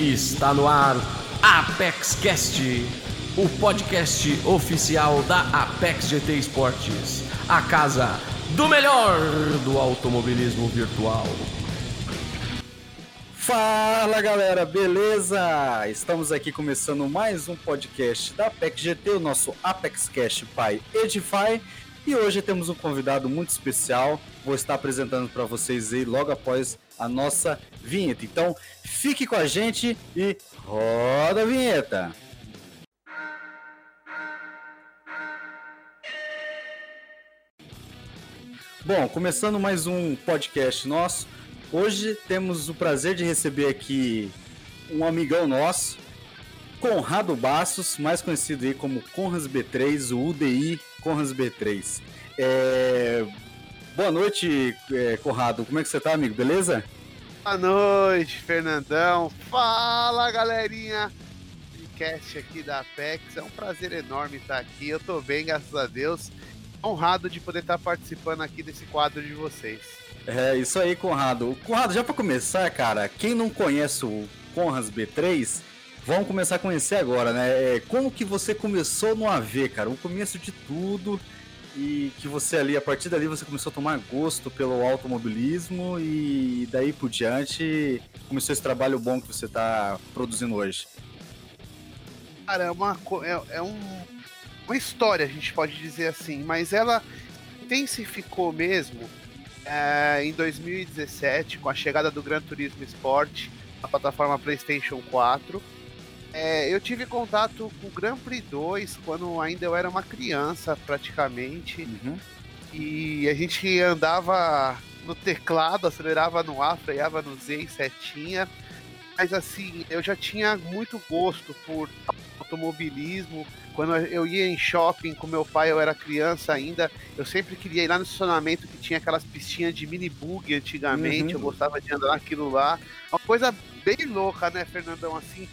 Está no ar Apex Cast, o podcast oficial da Apex GT Esportes, a casa do melhor do automobilismo virtual. Fala galera, beleza? Estamos aqui começando mais um podcast da Apex GT, o nosso Apex Cash by Edify. E hoje temos um convidado muito especial. Vou estar apresentando para vocês aí logo após a nossa vinheta. Então, fique com a gente e roda a vinheta. Bom, começando mais um podcast nosso. Hoje temos o prazer de receber aqui um amigão nosso, Conrado Bassos, mais conhecido aí como Conras B3, o UDI Conras B3. É... Boa noite, é, Conrado. Como é que você tá, amigo? Beleza? Boa noite, Fernandão. Fala, galerinha. Podcast aqui da Apex. É um prazer enorme estar aqui. Eu tô bem, graças a Deus. Honrado de poder estar participando aqui desse quadro de vocês. É, isso aí, Conrado. Conrado, já para começar, cara, quem não conhece o Conras B3, vamos começar a conhecer agora, né? É, como que você começou no AV, cara? O começo de tudo e que você ali, a partir dali, você começou a tomar gosto pelo automobilismo e daí por diante começou esse trabalho bom que você está produzindo hoje. Cara, é uma, é, é um, uma história, a gente pode dizer assim, mas ela intensificou mesmo é, em 2017 com a chegada do Gran Turismo Sport na plataforma PlayStation 4 é, eu tive contato com o Grand Prix 2 quando ainda eu era uma criança, praticamente. Uhum. E a gente andava no teclado, acelerava no A, freava no Z e setinha. Mas assim, eu já tinha muito gosto por automobilismo. Quando eu ia em shopping com meu pai, eu era criança ainda, eu sempre queria ir lá no estacionamento que tinha aquelas pistinhas de mini bug antigamente. Uhum. Eu gostava de andar naquilo lá. Uma coisa bem louca, né, Fernandão? Assim,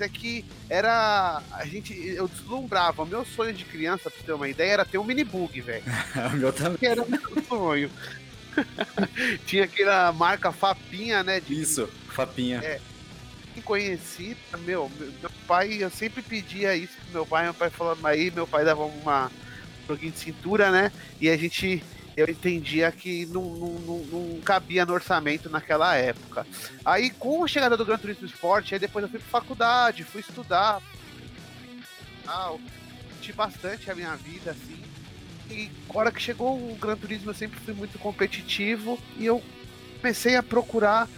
é que era. A gente. Eu deslumbrava. O meu sonho de criança, pra ter uma ideia, era ter um mini bug, velho. o meu também. Era o meu sonho. Tinha aquela marca Fapinha, né? De, Isso, Fapinha. É. Conheci, meu, meu pai, eu sempre pedia isso pro meu pai, meu pai falando aí, meu pai dava uma um joguinho de cintura, né? E a gente eu entendia que não, não, não, não, cabia no orçamento naquela época. Aí, com a chegada do Gran Turismo Sport, aí depois eu fui pra faculdade, fui estudar. Ah, bastante a minha vida, assim. E hora que chegou o Gran Turismo, eu sempre fui muito competitivo e eu comecei a procurar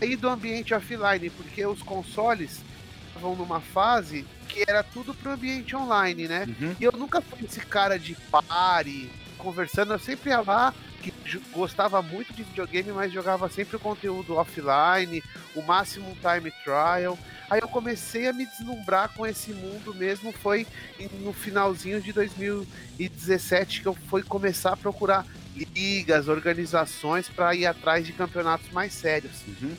aí do ambiente offline, porque os consoles estavam numa fase que era tudo pro ambiente online, né? Uhum. E eu nunca fui esse cara de pare, conversando, eu sempre ia lá, que gostava muito de videogame, mas jogava sempre o conteúdo offline, o máximo time trial. Aí eu comecei a me deslumbrar com esse mundo mesmo, foi no finalzinho de 2017 que eu fui começar a procurar ligas, organizações para ir atrás de campeonatos mais sérios. Uhum.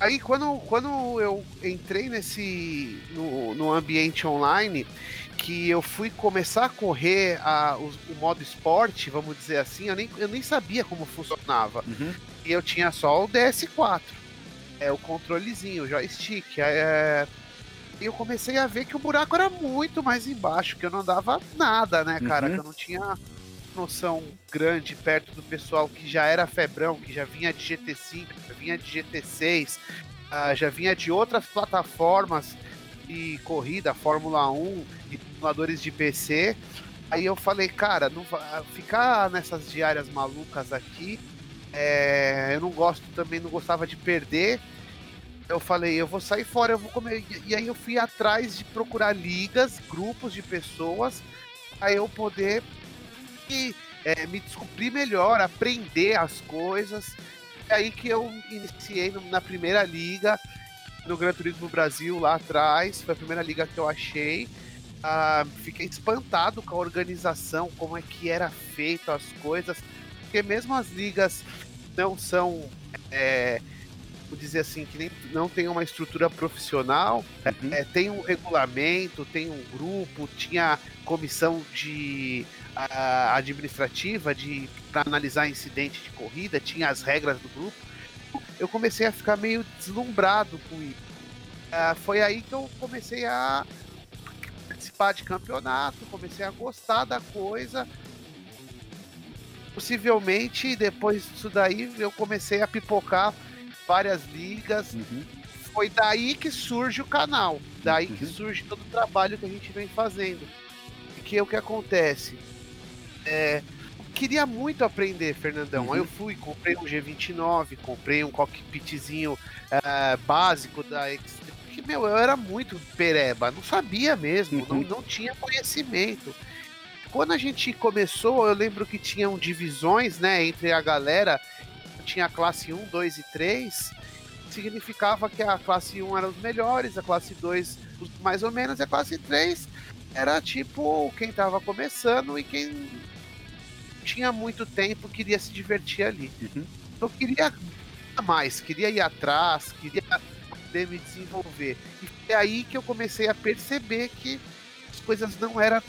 Aí quando, quando eu entrei nesse no, no ambiente online, que eu fui começar a correr a, o, o, modo esporte, vamos dizer assim, eu nem, eu nem sabia como funcionava. Uhum. E eu tinha só o DS4, é o controlezinho, o joystick. É, e eu comecei a ver que o buraco era muito mais embaixo, que eu não dava nada, né, cara? Uhum. Que eu não tinha noção grande perto do pessoal que já era febrão, que já vinha de GT5, já vinha de GT6, uh, ah, já vinha de outras plataformas de corrida, Fórmula 1 e simuladores de PC. Aí eu falei, cara, não ficar nessas diárias malucas aqui, é, eu não gosto também, não gostava de perder. Eu falei, eu vou sair fora, eu vou comer. E aí eu fui atrás de procurar ligas, grupos de pessoas, aí eu poder e, é, me descobrir melhor, aprender as coisas. É aí que eu iniciei na primeira liga, no Gran Turismo Brasil lá atrás, foi a primeira liga que eu achei. Ah, fiquei espantado com a organização, como é que era feito as coisas, porque mesmo as ligas não são, é, vou dizer assim, que nem, não tem uma estrutura profissional, uhum. é, tem um regulamento, tem um grupo, tinha comissão de uh, administrativa de para analisar incidente de corrida, tinha as regras do grupo eu comecei a ficar meio deslumbrado com isso. uh, foi aí que eu comecei a participar de campeonato, comecei a gostar da coisa. Possivelmente depois disso daí eu comecei a pipocar várias ligas. Uhum. Foi daí que surge o canal, daí uhum. que surge todo o trabalho que a gente vem fazendo. E que é o que acontece? É, queria muito aprender, Fernandão. Uhum. Aí eu fui, comprei um G29, comprei um cockpitzinho uh, básico da Extreme. Que, meu, eu era muito pereba, não sabia mesmo, uhum. não, não tinha conhecimento. Quando a gente começou, eu lembro que tinham divisões, né, entre a galera. Tinha a classe 1, 2 e 3. Significava que a classe 1 era os melhores, a classe 2 mais ou menos, e a classe 3 era tipo quem tava começando e quem tinha muito tempo, queria se divertir ali. Uhum. Eu queria mais, queria ir atrás, queria poder me desenvolver. E foi aí que eu comecei a perceber que as coisas não eram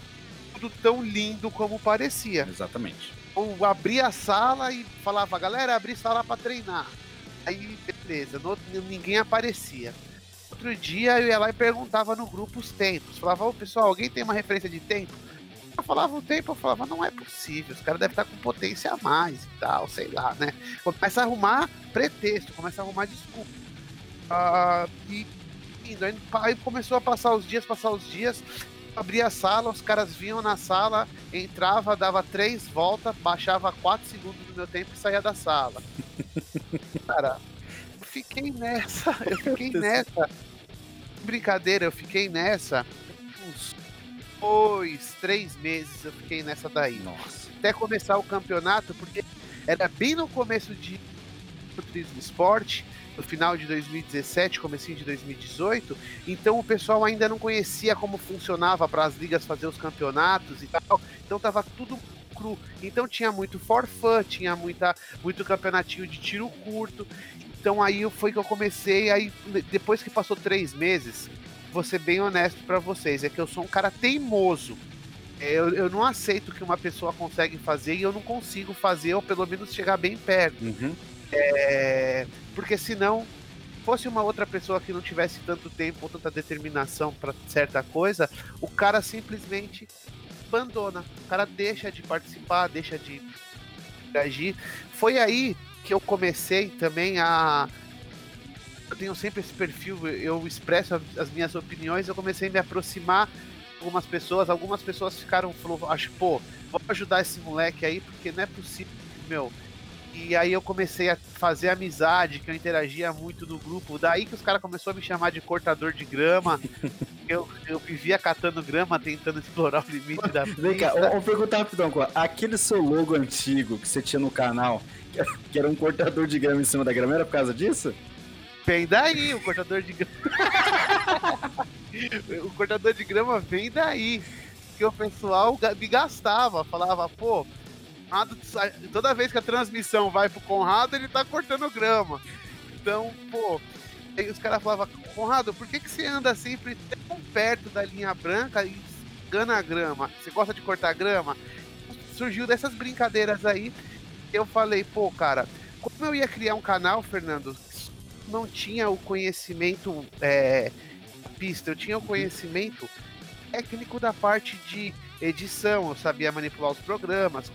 tudo tão lindo como parecia. Exatamente. Eu abria a sala e falava, galera, abri sala para treinar. Aí, beleza, no, ninguém aparecia. Outro dia eu ia lá e perguntava no grupo os tempos. Falava, ô pessoal, alguém tem uma referência de tempo? Eu falava o tempo, eu falava, não é possível, os caras devem estar com potência a mais e tal, sei lá, né? Começa a arrumar pretexto, começa a arrumar desculpa. Uh, e indo, aí começou a passar os dias, passar os dias, abria a sala, os caras vinham na sala, entrava, dava três voltas, baixava quatro segundos do meu tempo e saía da sala. Cara, eu fiquei nessa, eu fiquei nessa. Brincadeira, eu fiquei nessa uns dois, três meses eu fiquei nessa daí. Nossa. Até começar o campeonato, porque era bem no começo de turismo esporte, no final de 2017, comecinho de 2018, então o pessoal ainda não conhecia como funcionava para as ligas fazer os campeonatos e tal, então tava tudo cru. Então tinha muito forfã, tinha muita, muito campeonatinho de tiro curto. Então aí foi que eu comecei, aí depois que passou três meses, vou ser bem honesto para vocês, é que eu sou um cara teimoso. Eu, eu não aceito que uma pessoa consegue fazer e eu não consigo fazer, ou pelo menos chegar bem perto. Uhum. É, porque senão, fosse uma outra pessoa que não tivesse tanto tempo ou tanta determinação para certa coisa, o cara simplesmente abandona. O cara deixa de participar, deixa de agir. Foi aí que eu comecei também a, eu tenho sempre esse perfil, eu expresso as minhas opiniões, eu comecei a me aproximar algumas pessoas, algumas pessoas ficaram, falou, acho, pô, vou ajudar esse moleque aí, porque não é possível, meu. E aí eu comecei a fazer amizade, que eu interagia muito no grupo. Daí que os caras começaram a me chamar de cortador de grama. eu, eu vivia catando grama, tentando explorar o limite da Vem cá, vamos perguntar rapidão, aquele seu logo antigo que você tinha no canal, que era um cortador de grama em cima da grama, era por causa disso? Vem daí o cortador de grama. o cortador de grama vem daí. Que o pessoal me gastava, falava, pô, toda vez que a transmissão vai pro Conrado, ele tá cortando grama. Então, pô, aí os caras falavam, Conrado, por que, que você anda sempre tão perto da linha branca e gana a grama? Você gosta de cortar grama? Surgiu dessas brincadeiras aí. Eu falei, pô, cara, como eu ia criar um canal, Fernando, não tinha o conhecimento é, pista, eu tinha o conhecimento técnico da parte de edição, eu sabia manipular os programas,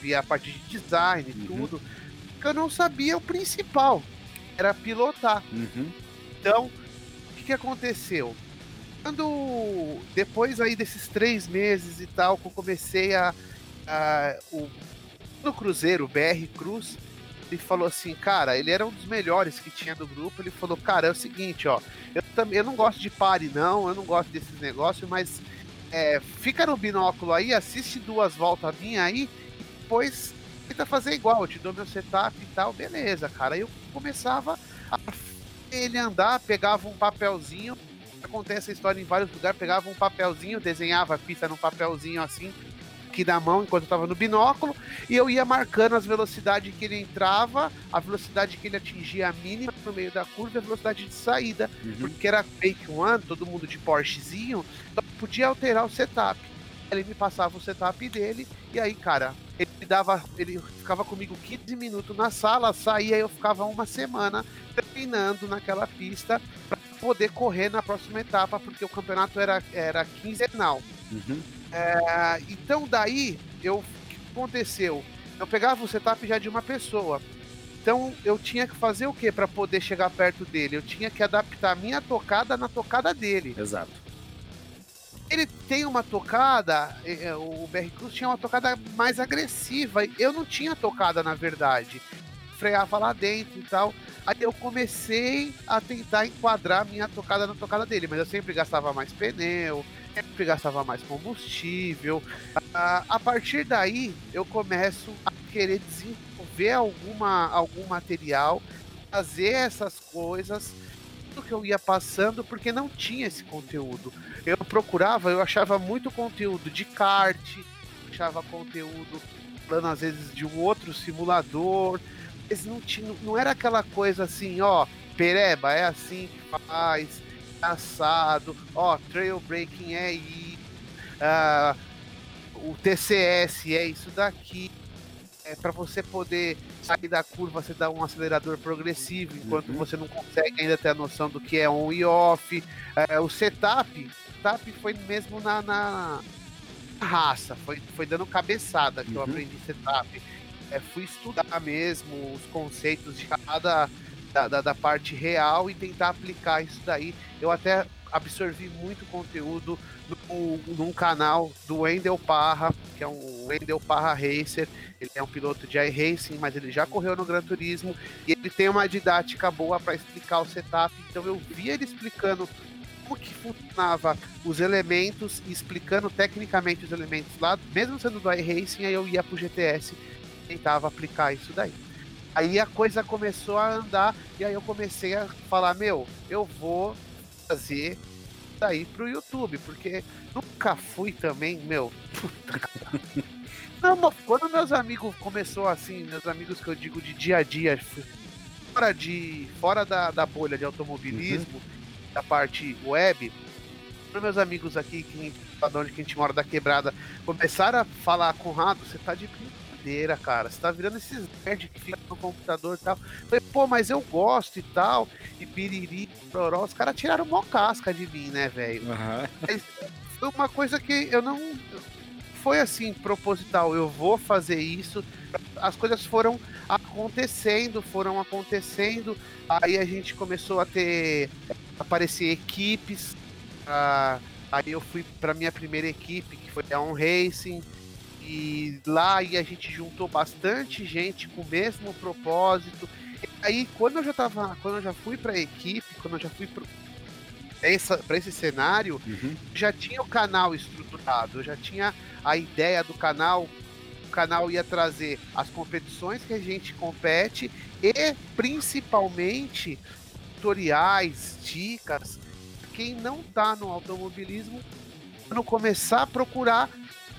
via a parte de design e uhum. tudo, que eu não sabia o principal, era pilotar. Uhum. Então, o que, que aconteceu? Quando depois aí desses três meses e tal, que eu comecei a, a o no Cruzeiro, BR Cruz, ele falou assim, cara, ele era um dos melhores que tinha do grupo. Ele falou, cara, é o seguinte, ó, eu também eu não gosto de pare, não, eu não gosto desses negócios, mas é, fica no binóculo aí, assiste duas voltas minha aí, e depois tenta fazer igual, eu te dou meu setup e tal, beleza, cara. Aí eu começava a ele andar, pegava um papelzinho, acontece a história em vários lugares, pegava um papelzinho, desenhava a pista num papelzinho assim, aqui na mão enquanto eu tava no binóculo e eu ia marcando as velocidades que ele entrava, a velocidade que ele atingia a mínima no meio da curva e a velocidade de saída, uhum. porque era fake one, todo mundo de Porschezinho, então podia alterar o setup. Ele me passava o setup dele e aí, cara, ele dava, ele ficava comigo 15 minutos na sala, saía e eu ficava uma semana treinando naquela pista para poder correr na próxima etapa, porque o campeonato era, era quinzenal. Uhum. É, então daí, eu, o que aconteceu? Eu pegava o setup já de uma pessoa. Então eu tinha que fazer o que para poder chegar perto dele? Eu tinha que adaptar a minha tocada na tocada dele. Exato. Ele tem uma tocada, é, é, o BR Cruz tinha uma tocada mais agressiva. Eu não tinha tocada, na verdade. Freava lá dentro e tal. Aí eu comecei a tentar enquadrar a minha tocada na tocada dele, mas eu sempre gastava mais pneu, sempre gastava mais combustível. A, a partir daí, eu começo a querer desenvolver alguma, algum material, fazer essas coisas, tudo que eu ia passando, porque não tinha esse conteúdo. Eu procurava, eu achava muito conteúdo de kart, achava conteúdo falando às vezes de um outro simulador, mas não, tinha, não era aquela coisa assim, ó, pereba, é assim que faz, assado, ó, trail breaking é isso, uh, o TCS é isso daqui, é para você poder sair da curva, você dá um acelerador progressivo, enquanto uhum. você não consegue ainda ter a noção do que é on e off. É, o setup, setup foi mesmo na, na raça, foi, foi dando cabeçada que uhum. eu aprendi setup. É, fui estudar mesmo os conceitos de cada da, da, da, parte real e tentar aplicar isso daí. Eu até absorvi muito conteúdo no, num canal do Wendel Parra, que é um Wendel Parra Racer. Ele é um piloto de iRacing, mas ele já correu no Gran Turismo e ele tem uma didática boa para explicar o setup. Então eu vi ele explicando como que funcionava os elementos e explicando tecnicamente os elementos lá, mesmo sendo do iRacing, aí eu ia pro GTS e tentava aplicar isso daí. Aí a coisa começou a andar e aí eu comecei a falar, meu, eu vou fazer daí pro YouTube, porque nunca fui também, meu. Não, quando meus amigos começou assim, meus amigos que eu digo de dia a dia, fora de fora da, da bolha de automobilismo, uhum. da parte web, meus amigos aqui, que, de onde que a gente mora da quebrada, começaram a falar, Conrado, você tá de brincadeira, cara. Você tá virando esses nerds que ficam no computador e tal. falei, pô, mas eu gosto e tal. E piriri, proró. Os caras tiraram uma casca de mim, né, velho? Uhum. Foi uma coisa que eu não. Foi assim, proposital. Eu vou fazer isso. As coisas foram acontecendo, foram acontecendo. Aí a gente começou a ter. aparecer equipes. Uh, aí eu fui para minha primeira equipe, que foi a On Racing e lá e a gente juntou bastante gente com o mesmo propósito. E aí quando eu já tava, quando eu já fui para a equipe, quando eu já fui para para esse cenário, uhum. já tinha o canal estruturado, já tinha a ideia do canal. O canal ia trazer as competições que a gente compete e principalmente tutoriais, dicas. Quem não está no automobilismo, quando começar a procurar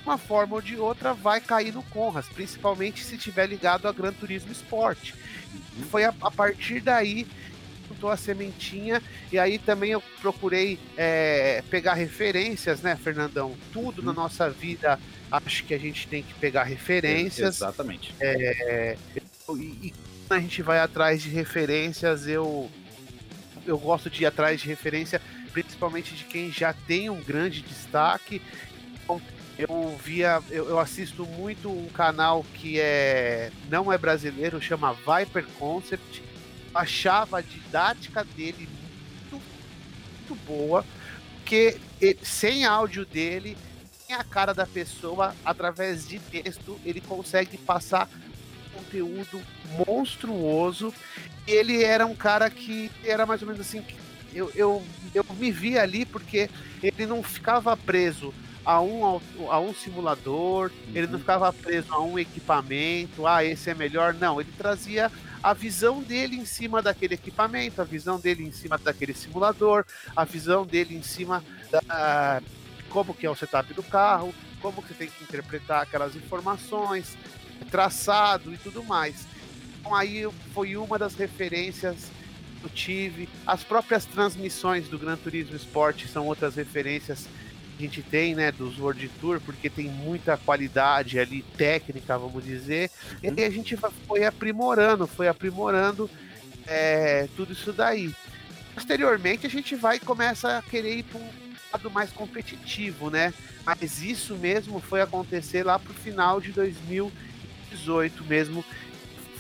uma forma ou de outra vai cair no Conras, principalmente se tiver ligado a Gran Turismo Sport. Uhum. Foi a, a, partir daí que a sementinha e aí também eu procurei é, pegar referências, né, Fernandão? Tudo uhum. na nossa vida acho que a gente tem que pegar referências. Exatamente. É, e, e quando a gente vai atrás de referências, eu eu gosto de ir atrás de referência, principalmente de quem já tem um grande destaque. Então, eu via, eu, eu, assisto muito um canal que é não é brasileiro, chama Viper Concept. Achava a didática dele muito, muito boa, porque sem áudio dele, sem a cara da pessoa, através de texto, ele consegue passar conteúdo monstruoso. Ele era um cara que era mais ou menos assim, eu, eu, eu me via ali porque ele não ficava preso a um, a um simulador, uhum. ele não uhum. ficava preso a um equipamento, ah, esse é melhor. Não, ele trazia a visão dele em cima daquele equipamento, a visão dele em cima daquele simulador, a visão dele em cima da como que é o setup do carro, como que você tem que interpretar aquelas informações, traçado e tudo mais. Então aí foi uma das referências que eu tive. As próprias transmissões do Gran Turismo Sport são outras referências gente tem, né, dos World Tour, porque tem muita qualidade ali técnica, vamos dizer, uhum. e a gente foi aprimorando, foi aprimorando é, tudo isso daí. Posteriormente a gente vai e começa a querer ir para um lado mais competitivo, né? Mas isso mesmo foi acontecer lá pro final de 2018 mesmo.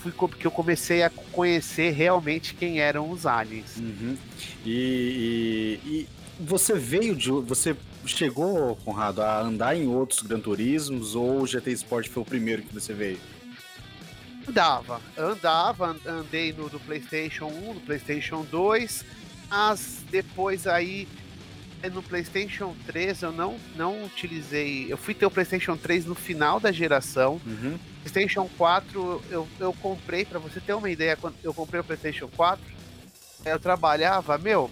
Fui que eu comecei a conhecer realmente quem eram os aliens. Uhum. E, e, e, você veio de. Você chegou, Conrado, a andar em outros Gran Turismos ou o GT Sport foi o primeiro que você veio? Andava, andava, andei no do PlayStation 1, no PlayStation 2, mas depois aí no PlayStation 3 eu não, não utilizei. Eu fui ter o PlayStation 3 no final da geração. Uhum. PlayStation 4 eu, eu comprei, para você ter uma ideia, quando eu comprei o PlayStation 4, eu trabalhava, meu,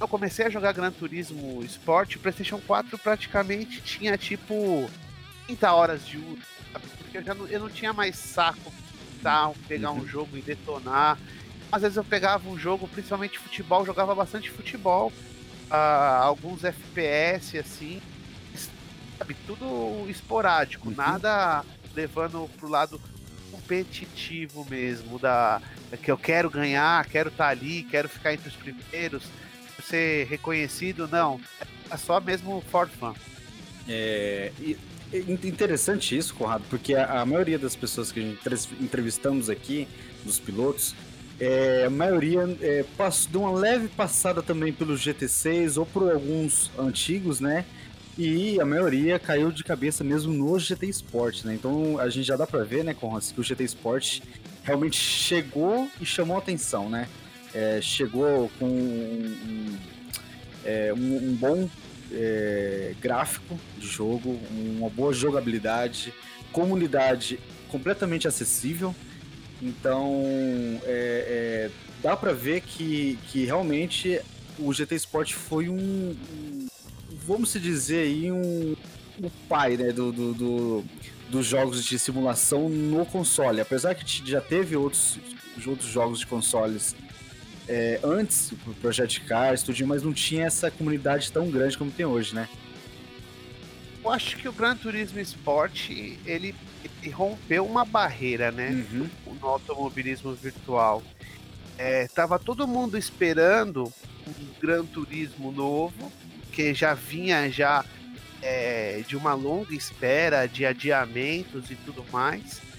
eu comecei a jogar Gran Turismo Sport, o PlayStation 4 praticamente tinha tipo 30 horas de uso, sabe? Porque eu, já não, eu não tinha mais saco tal, pegar uhum. um jogo e detonar. Às vezes eu pegava um jogo, principalmente futebol, jogava bastante futebol, uh, alguns FPS assim, sabe? Tudo esporádico, uhum. nada levando pro lado competitivo mesmo, da que eu quero ganhar, quero estar tá ali, quero ficar entre os primeiros ser reconhecido, não. É só mesmo for fun. É, interessante isso, Conrado, porque a, a, maioria das pessoas que a gente entrevistamos aqui, dos pilotos, é, a maioria é, passou, deu uma leve passada também pelo GT6 ou por alguns antigos, né? E a maioria caiu de cabeça mesmo no GT Sport, né? Então a gente já dá pra ver, né, Conrado, que o GT Sport realmente chegou e chamou atenção, né? É, chegou com um, é, um, um bom é, gráfico de jogo, uma boa jogabilidade, comunidade completamente acessível. Então, é, é, dá para ver que, que realmente o GT Sport foi um, um vamos dizer aí, um, o pai né, do, do, do, dos jogos de simulação no console. Apesar que já teve outros, outros jogos de consoles é, antes, o Project Cars, tudo, mas não tinha essa comunidade tão grande como tem hoje, né? Eu acho que o Gran Turismo Sport, ele, ele rompeu uma barreira, né? Uhum. No automobilismo virtual. É, tava todo mundo esperando um Gran Turismo novo, que já vinha já é, de uma longa espera, de adiamentos e tudo mais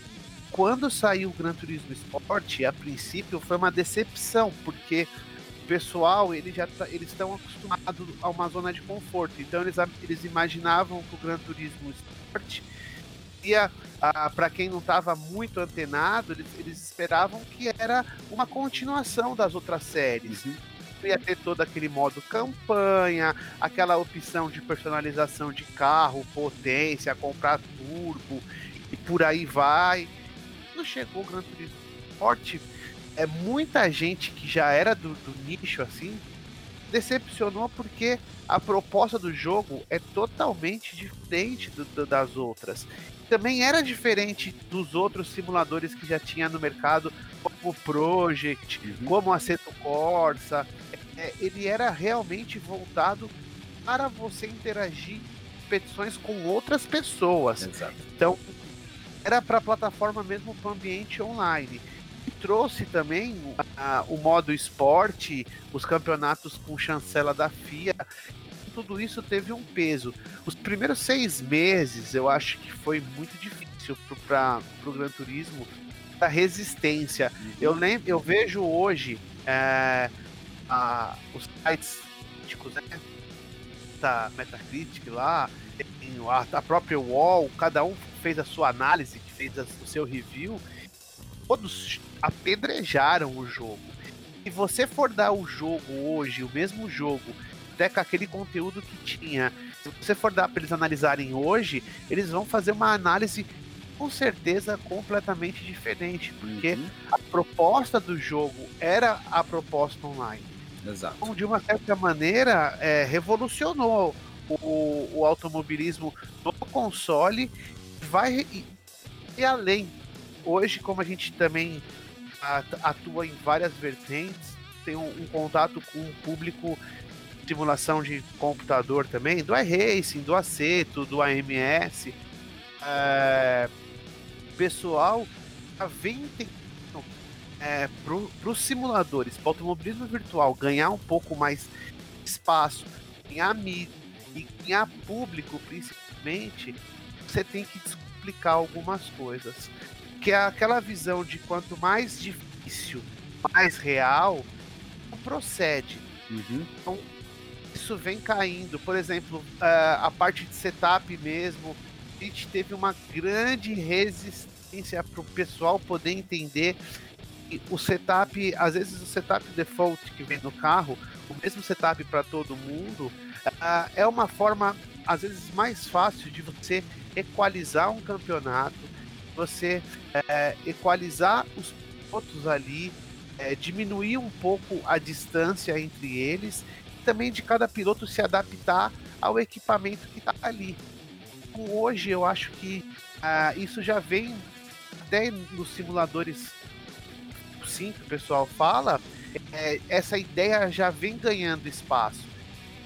quando saiu o Gran Turismo Sport, a princípio foi uma decepção, porque o pessoal ele já tá, eles estão acostumados a uma zona de conforto. Então eles, eles imaginavam que o Gran Turismo Sport ia para quem não estava muito antenado, eles, eles, esperavam que era uma continuação das outras séries. Uhum. Ia ter todo aquele modo campanha, aquela opção de personalização de carro, potência, comprar turbo e por aí vai quando chegou o Gran Turismo Sport, é muita gente que já era do, do nicho assim decepcionou porque a proposta do jogo é totalmente diferente do, do, das outras. Também era diferente dos outros simuladores que já tinha no mercado, como o Project, uhum. como a Seto Corsa. É, ele era realmente voltado para você interagir em competições com outras pessoas. Exato. Então, era para a plataforma mesmo para o ambiente online. E trouxe também o modo esporte, os campeonatos com chancela da FIA. Tudo isso teve um peso. Os primeiros seis meses eu acho que foi muito difícil para o Gran Turismo, da resistência. Uhum. Eu lembro, eu vejo hoje é, a, os sites críticos, né? Da Metacritic lá, a, a própria Wall, cada um fez a sua análise, que fez a, o seu review, todos apedrejaram o jogo. Se você for dar o jogo hoje, o mesmo jogo, até com aquele conteúdo que tinha, se você for dar para eles analisarem hoje, eles vão fazer uma análise com certeza completamente diferente, porque uhum. a proposta do jogo era a proposta online. Exato. Então, de uma certa maneira, é, revolucionou o, o, automobilismo no console vai e, além. Hoje, como a gente também atua em várias vertentes, tem um, um contato com o público de simulação de computador também, do iRacing, do Aceto, do AMS. É, pessoal vem é, para os simuladores, para o automobilismo virtual ganhar um pouco mais espaço, ganhar mídia e ganhar público principalmente, você tem que explicar algumas coisas. Que é aquela visão de quanto mais difícil, mais real, não procede. Uhum. Então, isso vem caindo. Por exemplo, a parte de setup mesmo, a gente teve uma grande resistência para o pessoal poder entender o setup, às vezes o setup default que vem no carro, o mesmo setup para todo mundo, uh, é uma forma, às vezes, mais fácil de você equalizar um campeonato, você uh, equalizar os pilotos ali, uh, diminuir um pouco a distância entre eles, e também de cada piloto se adaptar ao equipamento que está ali. Então, hoje eu acho que uh, isso já vem até nos simuladores sim que o pessoal fala, é, essa ideia já vem ganhando espaço.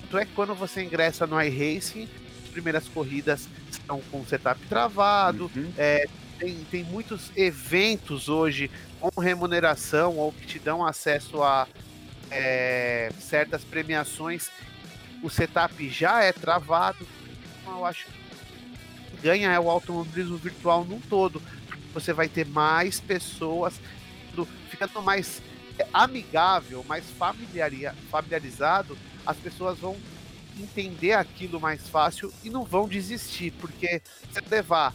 Tanto é que quando você ingressa no iRacing, as primeiras corridas estão com setup travado, uhum. é, tem, tem muitos eventos hoje com remuneração ou que te dão acesso a é, certas premiações, o setup já é travado. Então eu acho que ganha é o automobilismo virtual num todo. Você vai ter mais pessoas ficando mais amigável, mais familiarizado, as pessoas vão entender aquilo mais fácil e não vão desistir, porque você levar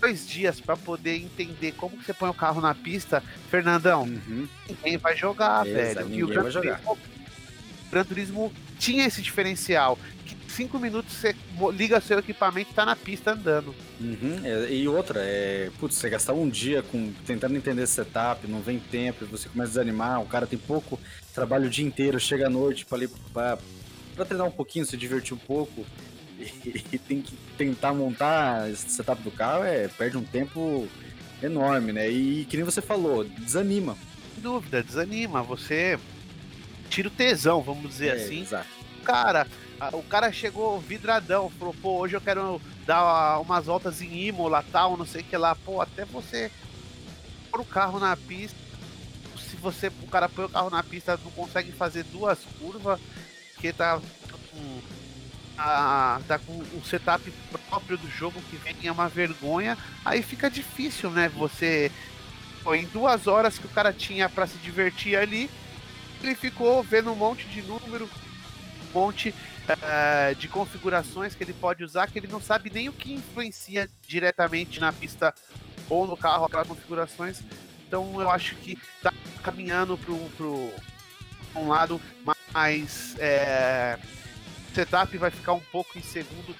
dois dias para poder entender como que você põe o carro na pista, Fernandão, uhum. ninguém vai jogar, velho. E o Gran, Turismo, o Gran Turismo tinha esse diferencial cinco minutos você liga seu equipamento e tá na pista andando. Uhum. É, e outra, é. Putz, você gastar um dia com tentando entender esse setup, não vem tempo, você começa a desanimar, o cara tem pouco trabalho o dia inteiro, chega à noite pra, pra, pra treinar um pouquinho, se divertir um pouco. E, e tem que tentar montar esse setup do carro, é, perde um tempo enorme, né? E que nem você falou, desanima. Sem dúvida, desanima. Você tira o tesão, vamos dizer é, assim. Exato. Cara, o cara chegou vidradão, falou, pô, hoje eu quero dar umas voltas em Imola, tal, não sei o que lá. Pô, até você pôr o carro na pista, se você, o cara põe o carro na pista, não consegue fazer duas curvas, porque tá com, a, tá com um setup próprio do jogo que vem é uma vergonha, aí fica difícil, né, você... Pô, em duas horas que o cara tinha para se divertir ali, ele ficou vendo um monte de número, um monte uh, de configurações que ele pode usar que ele não sabe nem o que influencia diretamente na pista ou no carro aquelas configurações. Então eu acho que está caminhando para um lado mais é, setup vai ficar um pouco em segundo.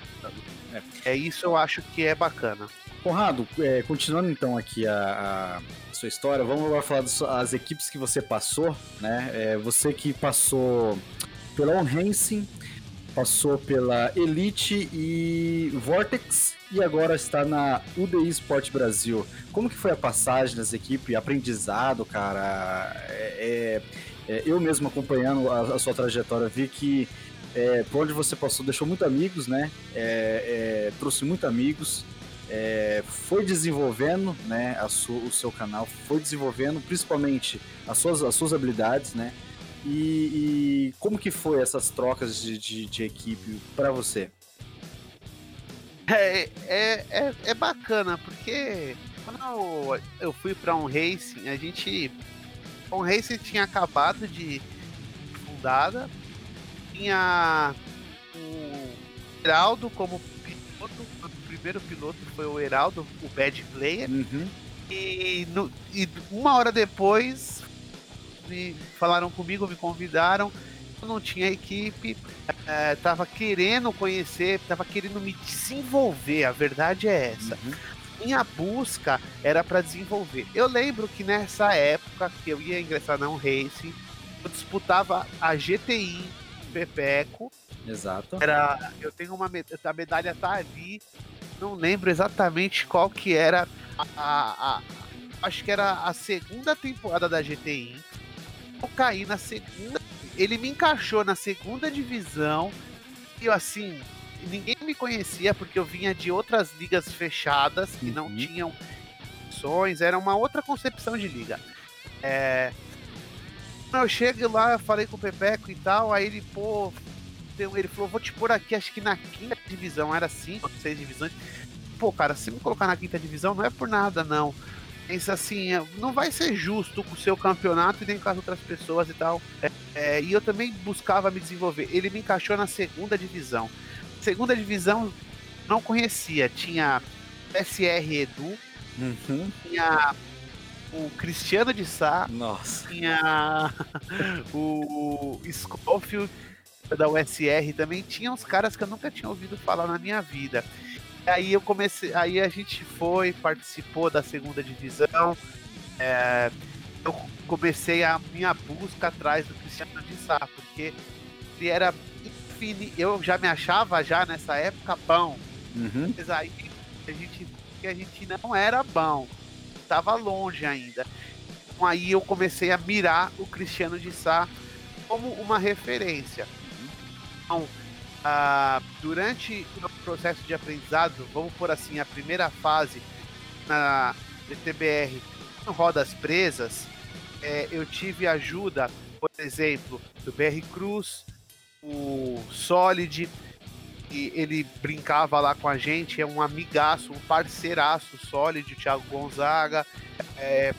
É. é isso eu acho que é bacana. Conrado, é, continuando então aqui a, a, sua história, vamos agora falar das equipes que você passou, né? É, você que passou pela On Racing, passou pela Elite e Vortex e agora está na UDI Sport Brasil. Como que foi a passagem das equipes, aprendizado, cara? É, é, é, eu mesmo acompanhando a, a, sua trajetória vi que é, por onde você passou deixou muitos amigos, né? É, é, trouxe muitos amigos. Foi desenvolvendo né, o seu canal, foi desenvolvendo principalmente as suas, as suas habilidades, né? E, e como que foi essas trocas de, de, de equipe para você? É, é, é, é, bacana, porque quando eu, eu fui para um racing, a gente. Um racing tinha acabado de fundada, tinha o Heraldo como piloto, o primeiro piloto foi o Heraldo, o Bad Player. Uhum. E, no, e uma hora depois me falaram comigo, me convidaram. Eu não tinha equipe, é, tava querendo conhecer, tava querendo me desenvolver. A verdade é essa. Uhum. Minha busca era para desenvolver. Eu lembro que nessa época que eu ia ingressar na um Race, eu disputava a GTI Pepeco. Exato. Era, eu tenho uma a medalha tá ali. Não lembro exatamente qual que era a, a, a acho que era a segunda temporada da GTI eu caí na segunda. Ele me encaixou na segunda divisão. E eu, assim, ninguém me conhecia porque eu vinha de outras ligas fechadas que uhum. não tinham opções. Era uma outra concepção de liga. É, eu chego lá, falei com o Pepeco e tal, aí ele, pô, ele falou, vou te pôr aqui, acho que na quinta divisão, era cinco, seis divisões. Pô, cara, se me colocar na quinta divisão, não é por nada, não. Pensa assim, é, não vai ser justo com o seu campeonato e nem com as outras pessoas e tal. É, é, e eu também buscava me desenvolver. Ele me encaixou na segunda divisão. Segunda divisão, não conhecia. Tinha SR Edu, uhum. tinha o Cristiano de Sá, Nossa. tinha o Schofield da USR também, tinha uns caras que eu nunca tinha ouvido falar na minha vida. Aí eu comecei, aí a gente foi, participou da segunda divisão. É, eu comecei a minha busca atrás do Cristiano de Sá, porque ele era infini, eu já me achava já nessa época bom. Uhum. Mas aí a gente, a gente não era bom estava longe ainda. Então aí eu comecei a mirar o Cristiano de Sá como uma referência. Então, ah, durante o processo de aprendizado, vamos por assim, a primeira fase na DTBR rodas presas, é, eu tive ajuda, por exemplo, do BR Cruz, o Solid, e ele brincava lá com a gente, é um amigaço, um parceiraço sólido, o Thiago Gonzaga. É,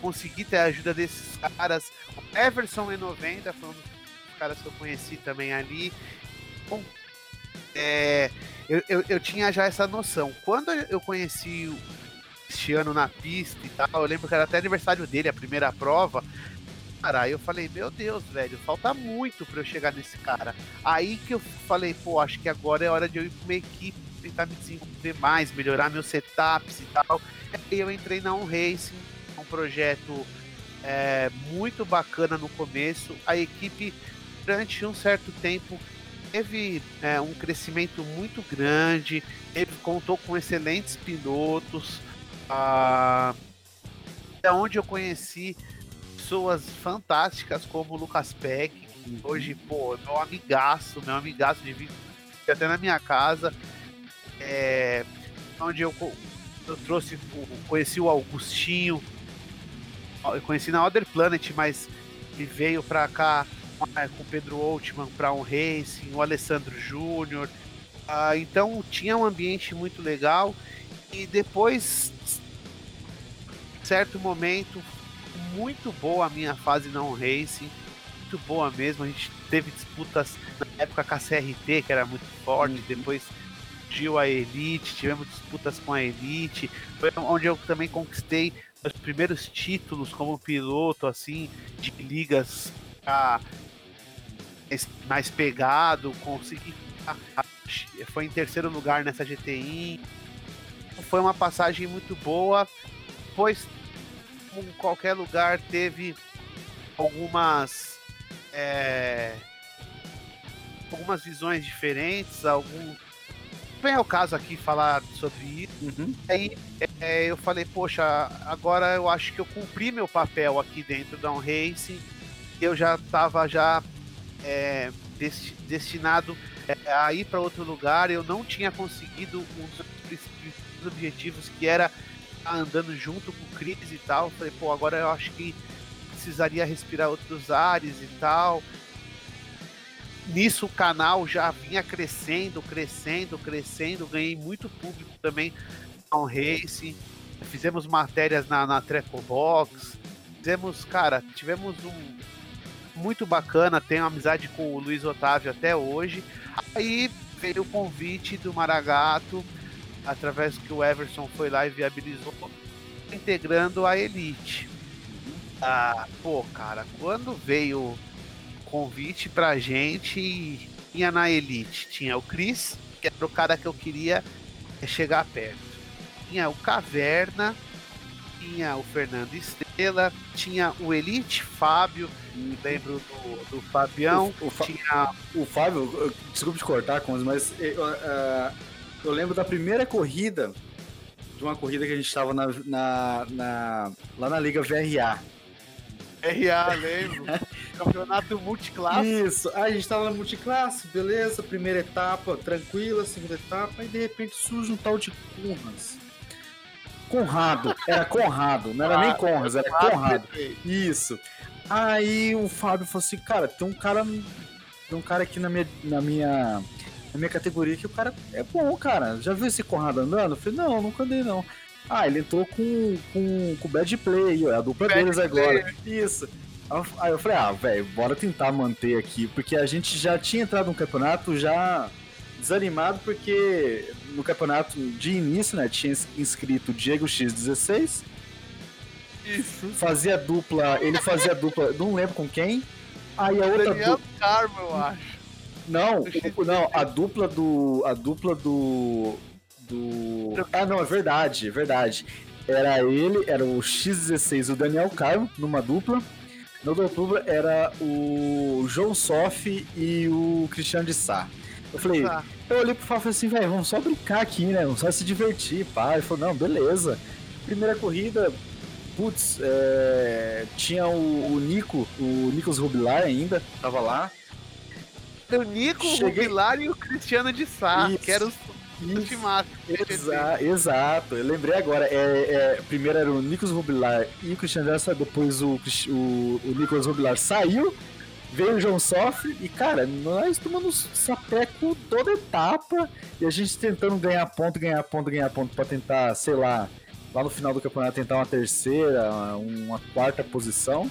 consegui ter a ajuda desses caras. Everson E90 foi um dos caras que eu conheci também ali. Bom, é, eu, eu, eu, tinha já essa noção. Quando eu conheci o Cristiano na pista e tal, eu lembro que era até aniversário dele, a primeira prova cara. Aí eu falei, meu Deus, velho, falta muito para eu chegar nesse cara. Aí que eu falei, pô, acho que agora é hora de eu ir pra uma equipe, tentar me desenvolver mais, melhorar meus setups e tal. Aí eu entrei na On Racing, um projeto é, muito bacana no começo. A equipe, durante um certo tempo, teve é, um crescimento muito grande, teve, contou com excelentes pilotos. Ah, é onde eu conheci pessoas fantásticas como o Lucas Peck, que hoje, pô, meu amigaço, meu amigaço de vir até na minha casa. É, onde eu, eu trouxe, conheci o Augustinho, eu conheci na Other Planet, mas ele veio pra cá com o Pedro Altman para um racing, o Alessandro Júnior. Ah, então tinha um ambiente muito legal. E depois, certo momento, muito boa a minha fase não racing, muito boa mesmo. A gente teve disputas na época com a CRT, que era muito forte, uhum. depois surgiu a Elite, tivemos disputas com a Elite, foi onde eu também conquistei os primeiros títulos como piloto, assim, de ligas ah, mais pegado, consegui. Foi em terceiro lugar nessa GTI. Foi uma passagem muito boa. Depois como qualquer lugar, teve algumas. É, algumas visões diferentes, algum. Bem é o caso aqui falar sobre isso. Uhum. Aí é, eu falei, poxa, agora eu acho que eu cumpri meu papel aqui dentro da um Racing. Eu já estava já é, desti destinado é, a ir para outro lugar. Eu não tinha conseguido um dos objetivos que era andando junto com o Chris e tal. Falei, pô, agora eu acho que precisaria respirar outros ares e tal. Nisso o canal já vinha crescendo, crescendo, crescendo. Ganhei muito público também com Race. Fizemos matérias na, na Treco Box. Fizemos, cara, tivemos um muito bacana. Tenho amizade com o Luiz Otávio até hoje. Aí veio o convite do Maragato através que o Everson foi lá e viabilizou, integrando a Elite. Ah, pô, cara, quando veio o convite pra gente, tinha na Elite, tinha o Chris, que era o cara que eu queria chegar perto. Tinha o Caverna, tinha o Fernando Estrela, tinha o Elite Fábio, lembro do, do Fabião, o, o, tinha... o Fábio, desculpe te cortar, mas uh, eu lembro da primeira corrida, de uma corrida que a gente estava na, na, na, lá na Liga VRA. VRA, lembro. Campeonato multiclasse. Isso, aí a gente estava na multiclasse, beleza, primeira etapa tranquila, segunda etapa, e de repente surge um tal de Curras. Conrado, era Conrado, não era nem Conras, era Conrado. Isso. Aí o Fábio falou assim, cara, tem um cara. Tem um cara aqui na minha, na minha. Na minha categoria que o cara é bom, cara. Já viu esse Conrado andando? Eu falei, não, nunca andei não. Ah, ele entrou com, com, com bad play, é a dupla bad deles play. agora. Isso. Aí eu falei, ah, velho, bora tentar manter aqui, porque a gente já tinha entrado no campeonato já desanimado, porque no campeonato de início, né, tinha inscrito Diego X16. Isso. Fazia dupla, ele fazia dupla, não lembro com quem. Aí a outra Daniel dupla... Carmo, eu acho. Não, não, a dupla do. A dupla do. Do. Ah, não, é verdade, é verdade. Era ele, era o X16, o Daniel Carmo, numa dupla. No dupla era o João Soff e o Cristiano de Sá. Eu falei, tá. eu olhei pro Fábio e falei assim, velho, vamos só brincar aqui, né? Vamos só se divertir, pá. Ele falou, não, beleza. Primeira corrida, putz, é... tinha o, o, Nico, o Nicolas Rubilar ainda, tava lá. O Nico, Cheguei... o Rubilar e o Cristiano de Sá, Isso. que eram os Exa exato, eu lembrei agora. É, é, primeiro era o Nicolas Rubilar e o Cristiano Dessa, depois o, o, o Nicolas Rubilar saiu, veio o João Sofre e, cara, nós tomamos sapeco toda etapa e a gente tentando ganhar ponto, ganhar ponto, ganhar ponto para tentar, sei lá, lá no final do campeonato tentar uma terceira, uma quarta posição.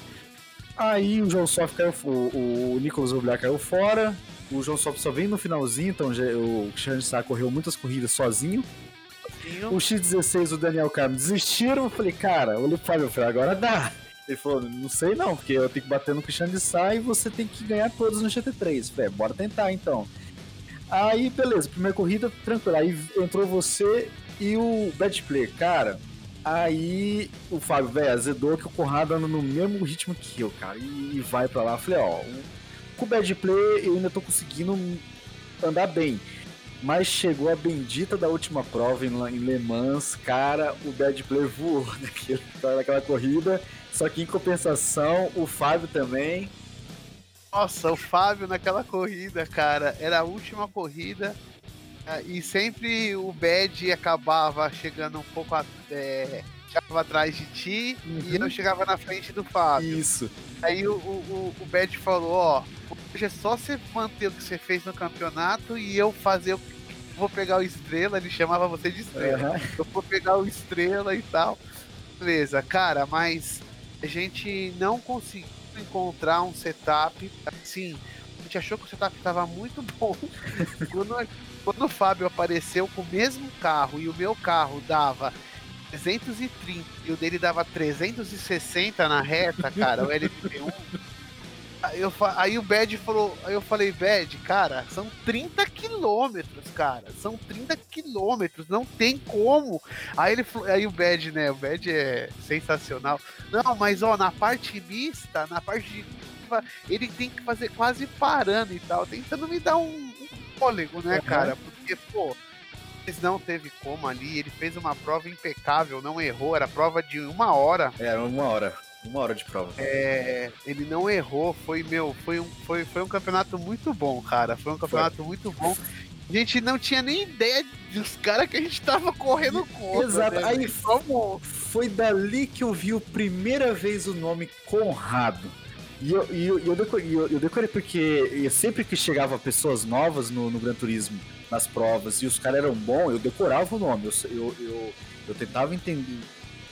Aí o João Sofre caiu, o, o Nicolas Rubilar caiu fora, o João Sop só vem no finalzinho, então o Cristiano Sá correu muitas corridas sozinho. O X16 o Daniel Carmo desistiram. Eu falei, cara, olha pro Fábio, agora dá. Ele falou, não sei não, porque eu tenho que bater no Cristiano de Sá e você tem que ganhar todos no GT3. Eu falei, bora tentar então. Aí, beleza, primeira corrida, tranquilo. Aí entrou você e o Bad Play. Cara, aí o Fábio, velho, azedou que o Conrado anda no mesmo ritmo que eu, cara. E, vai pra lá. Falei, ó, com o bad play eu ainda tô conseguindo andar bem. Mas chegou a bendita da última prova em, em Le Mans, cara, o bad play voou naquele, naquela corrida. Só que em compensação, o Fábio também. Nossa, o Fábio naquela corrida, cara, era a última corrida é, e sempre o Bad acabava chegando um pouco é, atrás de ti uhum. e eu chegava na frente do Fábio. Isso. Aí o, o, o Bad falou, ó, hoje é só você manter o que você fez no campeonato e eu fazer o vou pegar o estrela, ele chamava você de estrela. Uhum. Eu vou pegar o estrela e tal. Beleza, cara, mas a gente não conseguiu encontrar um setup assim. A gente achou que o setup estava muito bom. quando, quando o Fábio apareceu com o mesmo carro e o meu carro dava 330 e o dele dava 360 na reta, cara, o LP1. Eu, aí o Bad falou, aí eu falei, Bad, cara, são 30 quilômetros, cara, são 30 quilômetros, não tem como. Aí ele aí o Bad, né, o Bad é sensacional. Não, mas ó, na parte mista, na parte de ele tem que fazer quase parando e tal, tentando me dar um, um fôlego, né, uhum. cara? Porque, pô, mas não teve como ali. Ele fez uma prova impecável, não errou. Era prova de uma hora. Era uma hora. Uma hora de prova. É, ele não errou. Foi, meu, foi um, foi, foi um campeonato muito bom, cara. Foi um campeonato foi. muito bom. A gente não tinha nem ideia dos caras que a gente tava correndo contra. Exato. Né? Aí como foi dali que eu vi a primeira vez o nome Conrado. E eu, e eu, eu, decorei, eu, eu decorei porque sempre que chegava pessoas novas no, no Gran Turismo, nas provas, e os caras eram bons, eu decorava o nome, eu, eu, eu, eu tentava entender,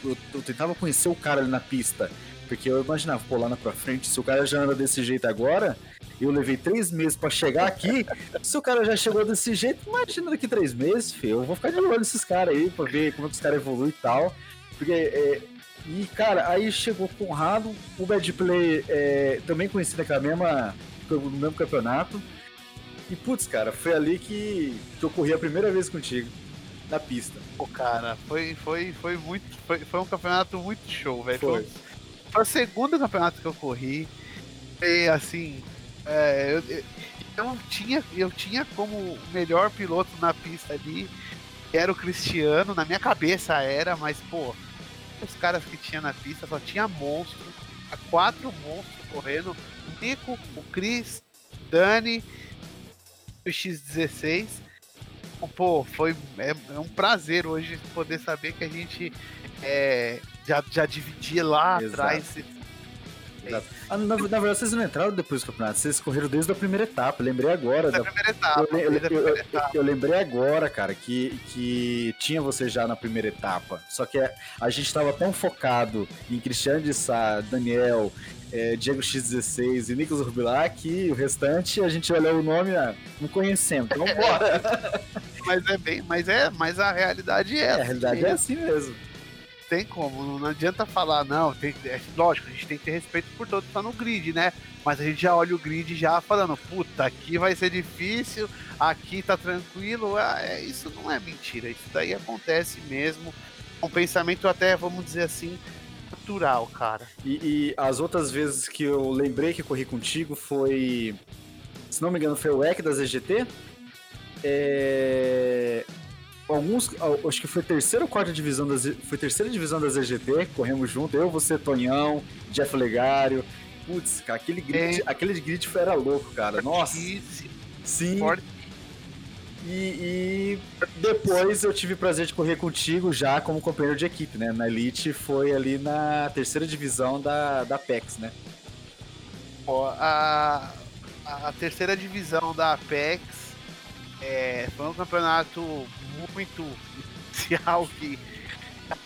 eu, eu, tentava conhecer o cara ali na pista, porque eu imaginava, pô, lá na pra frente, se o cara já anda desse jeito agora, eu levei três meses para chegar aqui, se o cara já chegou desse jeito, imagina daqui três meses, filho, eu vou ficar de olho nesses caras aí, pra ver como é que os caras evoluem e tal, porque é, e, cara, aí chegou o Conrado, o Bad Play é, também conhecido naquela mesma, no mesmo campeonato. E, putz, cara, foi ali que, que eu corri a primeira vez contigo, na pista. Pô, cara, foi, foi, foi muito. Foi, foi um campeonato muito show, velho. Foi. foi o segundo campeonato que eu corri. E, assim, é, eu, eu, eu, tinha, eu tinha como melhor piloto na pista ali, era o Cristiano, na minha cabeça era, mas, pô, os caras que tinha na pista, só tinha monstro. Quatro monstros correndo. O Nico, o Chris, Dani, o X16. Pô, foi é, é, um prazer hoje poder saber que a gente é, já, já dividia lá Exato. atrás ah, na, na, verdade, vocês não entraram depois do campeonato, vocês correram desde a primeira etapa. lembrei agora. Da, primeira etapa, eu, eu, etapa. eu, lembrei agora, cara, que, que tinha você já na primeira etapa. Só que a, a gente estava tão focado em Cristiano de Sá, Daniel, é, Diego X16 e Nicolas Rubilac que o restante a gente olhou o nome, ah, não conhecemos, então bora. mas é bem, mas é, mas a realidade é, é a realidade é assim mesmo tem como, não adianta falar, não, tem, é, lógico, a gente tem que ter respeito por todo que tá no grid, né? Mas a gente já olha o grid já falando, puta, aqui vai ser difícil, aqui tá tranquilo. Ah, é, isso não é mentira, isso daí acontece mesmo. Um pensamento até, vamos dizer assim, natural, cara. E, e as outras vezes que eu lembrei que corri contigo foi. Se não me engano, foi o EC da ZGT. É, alguns, acho que foi terceira ou quarta divisão da foi terceira divisão da ZGT, corremos junto, eu, você, Tonhão, Jeff Legário. Putz, cara, aquele grid, é. aquele grid era louco, cara. Nossa. Sim. Forte. E, e, depois eu tive o prazer de correr contigo já como companheiro de equipe, né? Na Elite foi ali na terceira divisão da, da Apex, né? Ó, a, a terceira divisão da Apex é, foi um campeonato muito especial que.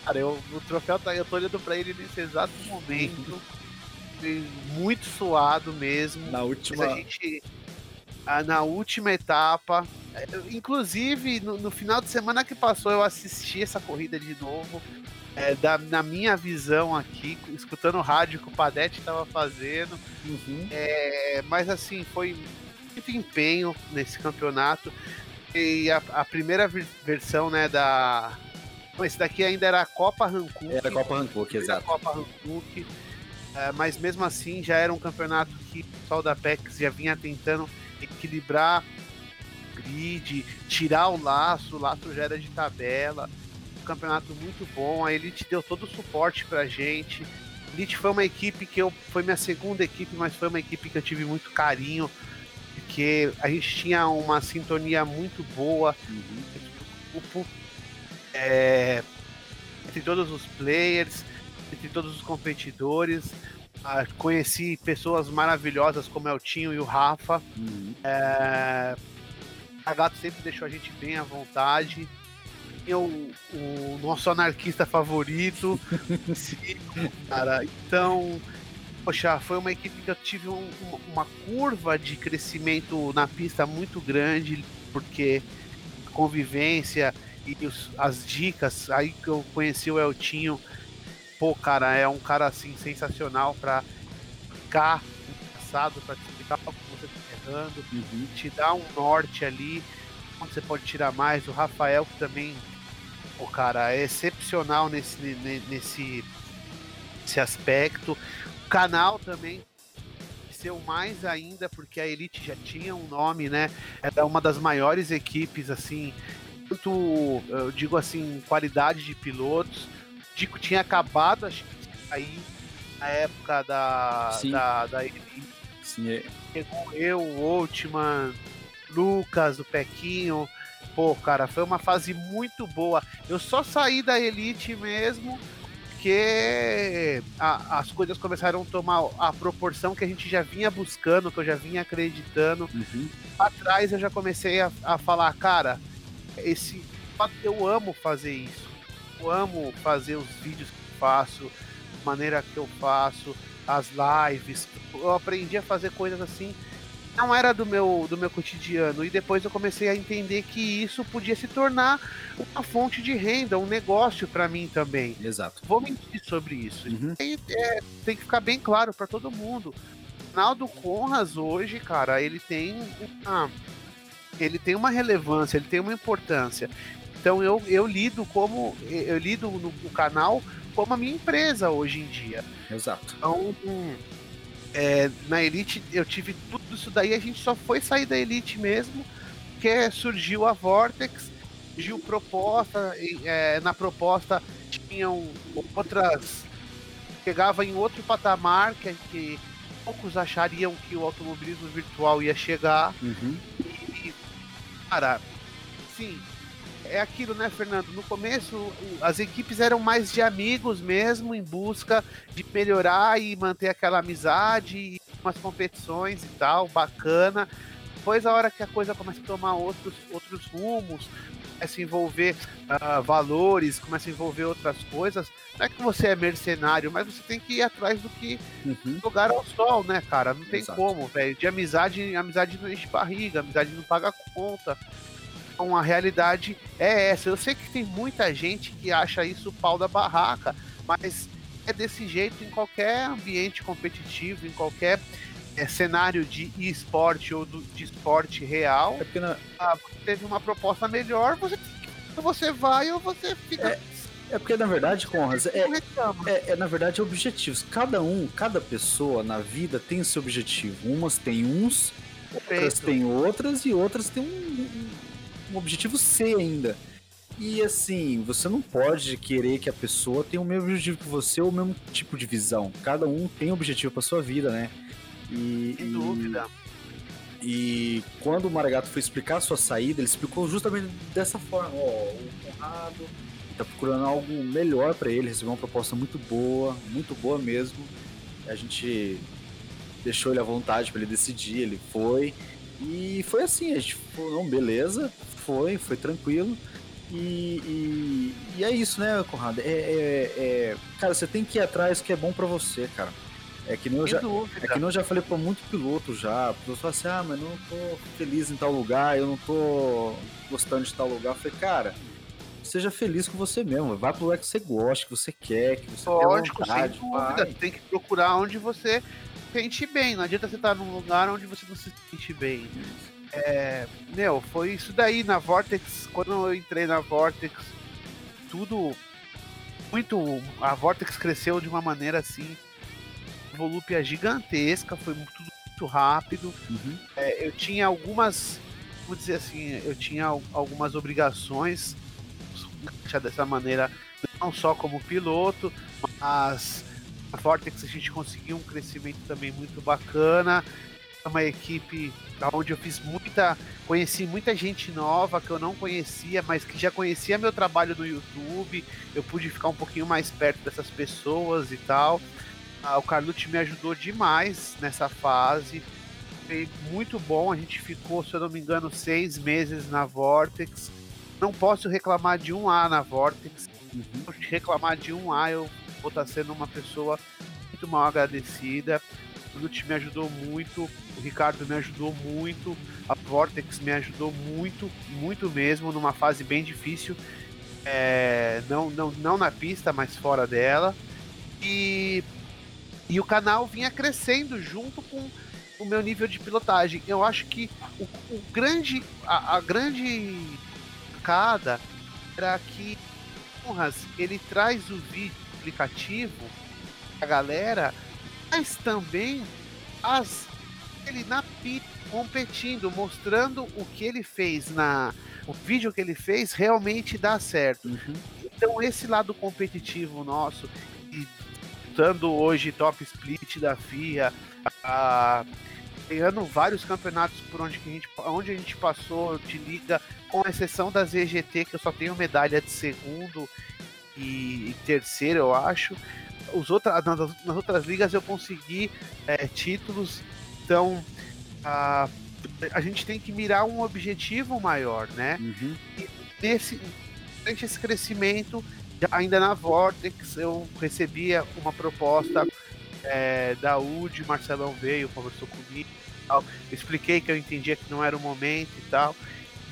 Cara, eu, o troféu tá, eu tô olhando pra ele nesse exato momento. muito suado mesmo. Na última. a gente. Na última etapa. Inclusive, no, no, final de semana que passou, eu assisti essa corrida de novo. É, da, na minha visão aqui, escutando o rádio que o Padete estava fazendo. Uhum. É, mas assim, foi muito empenho nesse campeonato. E a, a primeira versão, né, da. Esse daqui ainda era a Copa Hankook. Era a Copa Hankook, exato. Copa Hankook. É, mas mesmo assim já era um campeonato que o pessoal da PEX já vinha tentando equilibrar grid, tirar o laço, o laço já era de tabela. Um campeonato muito bom, a Elite deu todo o suporte pra gente. Elite foi uma equipe que eu. Foi minha segunda equipe, mas foi uma equipe que eu tive muito carinho porque a gente tinha uma sintonia muito boa uhum. é, entre todos os players, entre todos os competidores. Ah, conheci pessoas maravilhosas como é o Tinho e o Rafa. Uhum. É, a Gato sempre deixou a gente bem à vontade. Eu, o nosso anarquista favorito, cara. Então, poxa, foi uma equipe que eu tive um, uma curva de crescimento na pista muito grande, porque a convivência e os, as dicas, aí que eu conheci o Eltinho, pô, cara, é um cara assim sensacional para ficar passado, para te explicar o que você está errando, uhum. te dar um norte ali, onde você pode tirar mais. O Rafael que também, pô, cara, é excepcional nesse, nesse, nesse aspecto canal também cresceu mais ainda porque a Elite já tinha um nome, né? Era uma das maiores equipes, assim, tanto, eu digo assim, qualidade de pilotos. Dico tinha acabado, acho que aí na época da, Sim. da, da Elite. Sim, é. Chegou eu, o Ultiman, Lucas, o Pequinho. Pô, cara, foi uma fase muito boa. Eu só saí da Elite mesmo porque a, as coisas começaram a tomar a proporção que a gente já vinha buscando, que eu já vinha acreditando. Uhum. Atrás eu já comecei a, a falar, cara, esse eu amo fazer isso. Eu amo fazer os vídeos que eu faço, a maneira que eu faço, as lives. Eu aprendi a fazer coisas assim não era do meu, do meu cotidiano. E depois eu comecei a entender que isso podia se tornar uma fonte de renda, um negócio para mim também. Exato. Vou mentir sobre isso. Uhum. E, é, tem que ficar bem claro para todo mundo. O canal do Conras hoje, cara, ele tem uma, ele tem uma relevância, ele tem uma importância. Então eu, eu lido como eu lido no, no canal como a minha empresa hoje em dia. Exato. Então, é, na Elite eu tive tudo isso daí, a gente só foi sair da Elite mesmo, que surgiu a Vortex, surgiu proposta, é, na proposta tinham outras. chegava em outro patamar que, que poucos achariam que o automobilismo virtual ia chegar. Uhum. E, cara, assim, é aquilo, né, Fernando? No começo, as equipes eram mais de amigos mesmo, em busca de melhorar e manter aquela amizade, e umas competições e tal, bacana. Depois, a hora que a coisa começa a tomar outros, outros rumos, começa a envolver uh, valores, começa a envolver outras coisas, não é que você é mercenário, mas você tem que ir atrás do que uhum. jogar ao sol, né, cara? Não tem Exato. como, velho. De amizade, amizade não enche barriga, amizade não paga conta. Então a realidade é essa. Eu sei que tem muita gente que acha isso pau da barraca, mas é desse jeito em qualquer ambiente competitivo, em qualquer é, cenário de esporte ou do, de esporte real. É na... ah, teve uma proposta melhor, você, você vai ou você fica. É... É porque, na verdade, Conras, é, é, é, na verdade objetivos. Cada um, cada pessoa na vida tem seu objetivo. Umas têm uns, outras têm outras e outras têm um, um objetivo C ainda. E assim, você não pode querer que a pessoa tenha o mesmo objetivo que você ou o mesmo tipo de visão. Cada um tem um objetivo para sua vida, né? E, Sem dúvida. E quando o Maragato foi explicar a sua saída, ele explicou justamente dessa forma: ó, o Conrado tá procurando algo melhor para ele, recebeu uma proposta muito boa, muito boa mesmo. A gente deixou ele à vontade para ele decidir, ele foi. E foi assim, a gente falou, não, beleza, foi, foi tranquilo. E, e, e, é isso, né, Conrado? É, é, é, cara, você tem que ir atrás que é bom para você, cara. É que nem eu já, é que nem eu já falei para muito piloto já. Piloto fala assim, ah, mas não tô feliz em tal lugar, eu não tô gostando de tal lugar. Eu falei, cara, seja feliz com você mesmo. Vai pro lugar que você gosta, que você quer, que você Lógico, tem vontade. Sem dúvida. Vai. Tem que procurar onde você sente bem. Não adianta você estar num lugar onde você não se sente bem. Isso. É, meu, foi isso daí na Vortex. Quando eu entrei na Vortex, tudo muito. A Vortex cresceu de uma maneira assim, volúpia gigantesca, foi tudo muito rápido. Uhum. É, eu tinha algumas, vou dizer assim, eu tinha algumas obrigações dessa maneira, não só como piloto, mas a Vortex a gente conseguiu um crescimento também muito bacana. É uma equipe onde eu fiz muita. Conheci muita gente nova que eu não conhecia, mas que já conhecia meu trabalho no YouTube. Eu pude ficar um pouquinho mais perto dessas pessoas e tal. Ah, o Carlucci me ajudou demais nessa fase. Foi muito bom. A gente ficou, se eu não me engano, seis meses na Vortex. Não posso reclamar de um A na Vortex. Uhum. reclamar de um A, eu vou estar sendo uma pessoa muito mal agradecida. Lute me ajudou muito, o Ricardo me ajudou muito, a Vortex me ajudou muito, muito mesmo, numa fase bem difícil. É, não, não, não na pista, mas fora dela. E, e o canal vinha crescendo junto com o meu nível de pilotagem. Eu acho que o, o grande, a, a grande cada era que Honras, ele traz o vídeo aplicativo a galera mas também as ele na pista competindo, mostrando o que ele fez na o vídeo que ele fez realmente dá certo. Uhum. Então esse lado competitivo nosso e dando hoje top split da FIA, a, ganhando vários campeonatos por onde, que a gente, onde a gente passou de liga, com exceção da ZGT, que eu só tenho medalha de segundo e, e terceiro, eu acho os outras, nas, nas outras ligas eu consegui é, títulos, então a, a gente tem que mirar um objetivo maior, né? Uhum. E nesse, durante esse crescimento, ainda na Vortex, eu recebia uma proposta é, da UD, Marcelão veio, conversou comigo, tal, expliquei que eu entendia que não era o momento e tal.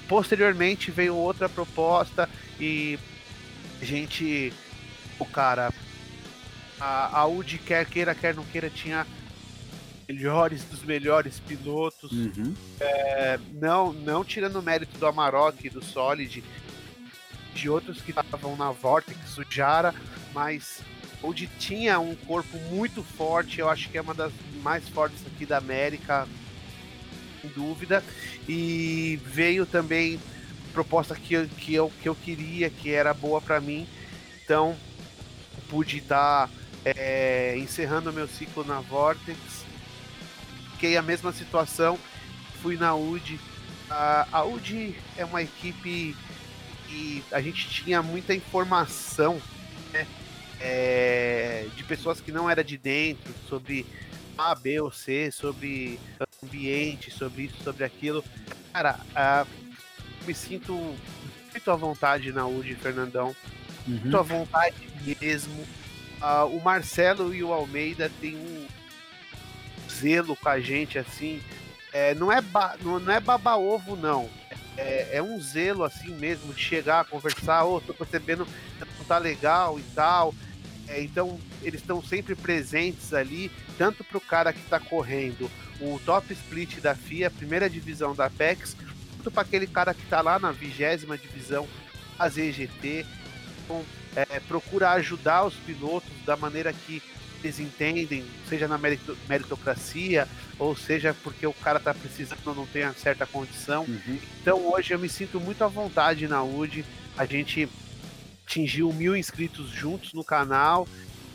Posteriormente veio outra proposta e a gente, o cara a, a Audi, quer queira, quer não queira, tinha melhores dos melhores pilotos. Uhum. É, não, não tirando o mérito do Amarok, do Solid, de outros que estavam na Vortex, o Jara, mas Audi tinha um corpo muito forte, eu acho que é uma das mais fortes aqui da América, sem dúvida. E veio também proposta que eu, que eu, que eu queria, que era boa para mim. Então, pude estar. Tá é, encerrando meu ciclo na Vortex. Fiquei a mesma situação, fui na UD, A Audi é uma equipe que a gente tinha muita informação né? é, de pessoas que não era de dentro sobre A, B ou C, sobre ambiente, sobre isso, sobre aquilo. Cara, me sinto muito à vontade na Audi, Fernandão. Uhum. Muito à vontade mesmo. Uh, o Marcelo e o Almeida têm um zelo com a gente, assim, é, não, é não, não é baba-ovo, não. É, é, um zelo assim mesmo de chegar, conversar, ô, oh, tô percebendo que não tá legal e tal. É, então, eles estão sempre presentes ali, tanto para o cara que está correndo o top split da FIA, primeira divisão da Apex, quanto para aquele cara que está lá na vigésima divisão, a ZGT. Então, é, procura ajudar os pilotos da maneira que eles entendem, seja na meritocracia, ou seja porque o cara tá precisando não tem uma certa condição. Uhum. Então hoje eu me sinto muito à vontade na UD. A gente atingiu mil inscritos juntos no canal.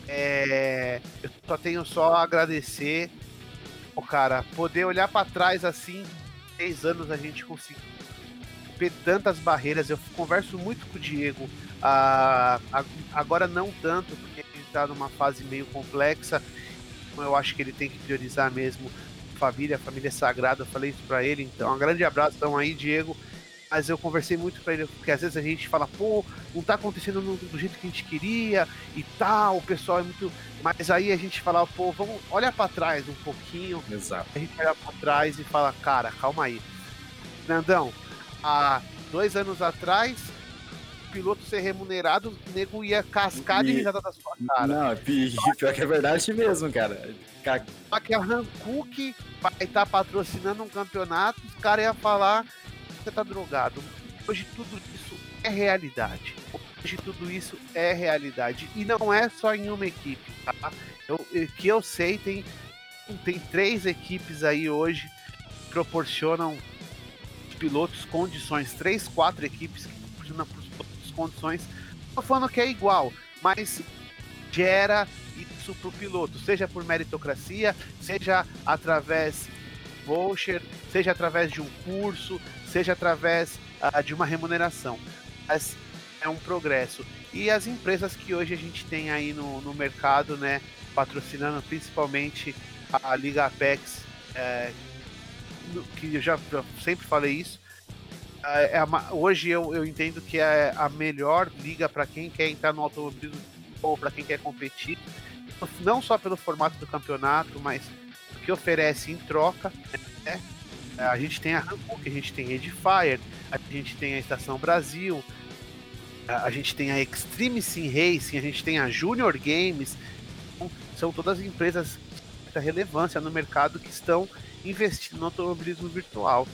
É, eu só tenho só a agradecer. O cara, poder olhar para trás assim, seis anos a gente conseguiu romper tantas barreiras. Eu converso muito com o Diego. Ah, agora não tanto, porque ele está numa fase meio complexa. Então eu acho que ele tem que priorizar mesmo família, a família é sagrada, eu falei isso para ele, então um grande abraço então aí, Diego. Mas eu conversei muito para ele, porque às vezes a gente fala, pô, não tá acontecendo do, jeito que a gente queria e tal, o pessoal é muito. Mas aí a gente fala, pô, vamos, olha para trás um pouquinho. Exato. A gente olha para trás e fala, cara, calma aí. Nandão, há dois anos atrás, piloto ser remunerado, o nego ia cascar de risada da sua cara. Não, pior que é verdade mesmo, cara. Só que a Hankook vai estar tá patrocinando um campeonato, os caras iam falar que você tá drogado. Hoje tudo isso é realidade. Hoje tudo isso é realidade. E não é só em uma equipe, tá? Eu, que eu sei, tem, tem três equipes aí hoje que proporcionam pilotos condições, três, quatro equipes que proporcionam condições. Não falando que é igual, mas gera isso para o piloto, seja por meritocracia, seja através voucher, seja através de um curso, seja através uh, de uma remuneração. Mas é um progresso. E as empresas que hoje a gente tem aí no, no mercado, né, patrocinando principalmente a Liga Apex, é, que eu já eu sempre falei isso. É, é hoje eu, eu entendo que é a melhor liga para quem quer entrar no automobilismo ou para quem quer competir não só pelo formato do campeonato, mas o que oferece em troca. Né? A gente tem a Hankook, a gente tem a Edifier, a gente tem a Estação Brasil, a gente tem a Extreme Sim Racing, a gente tem a Junior Games. Então, são todas empresas de relevância no mercado que estão investindo no automobilismo virtual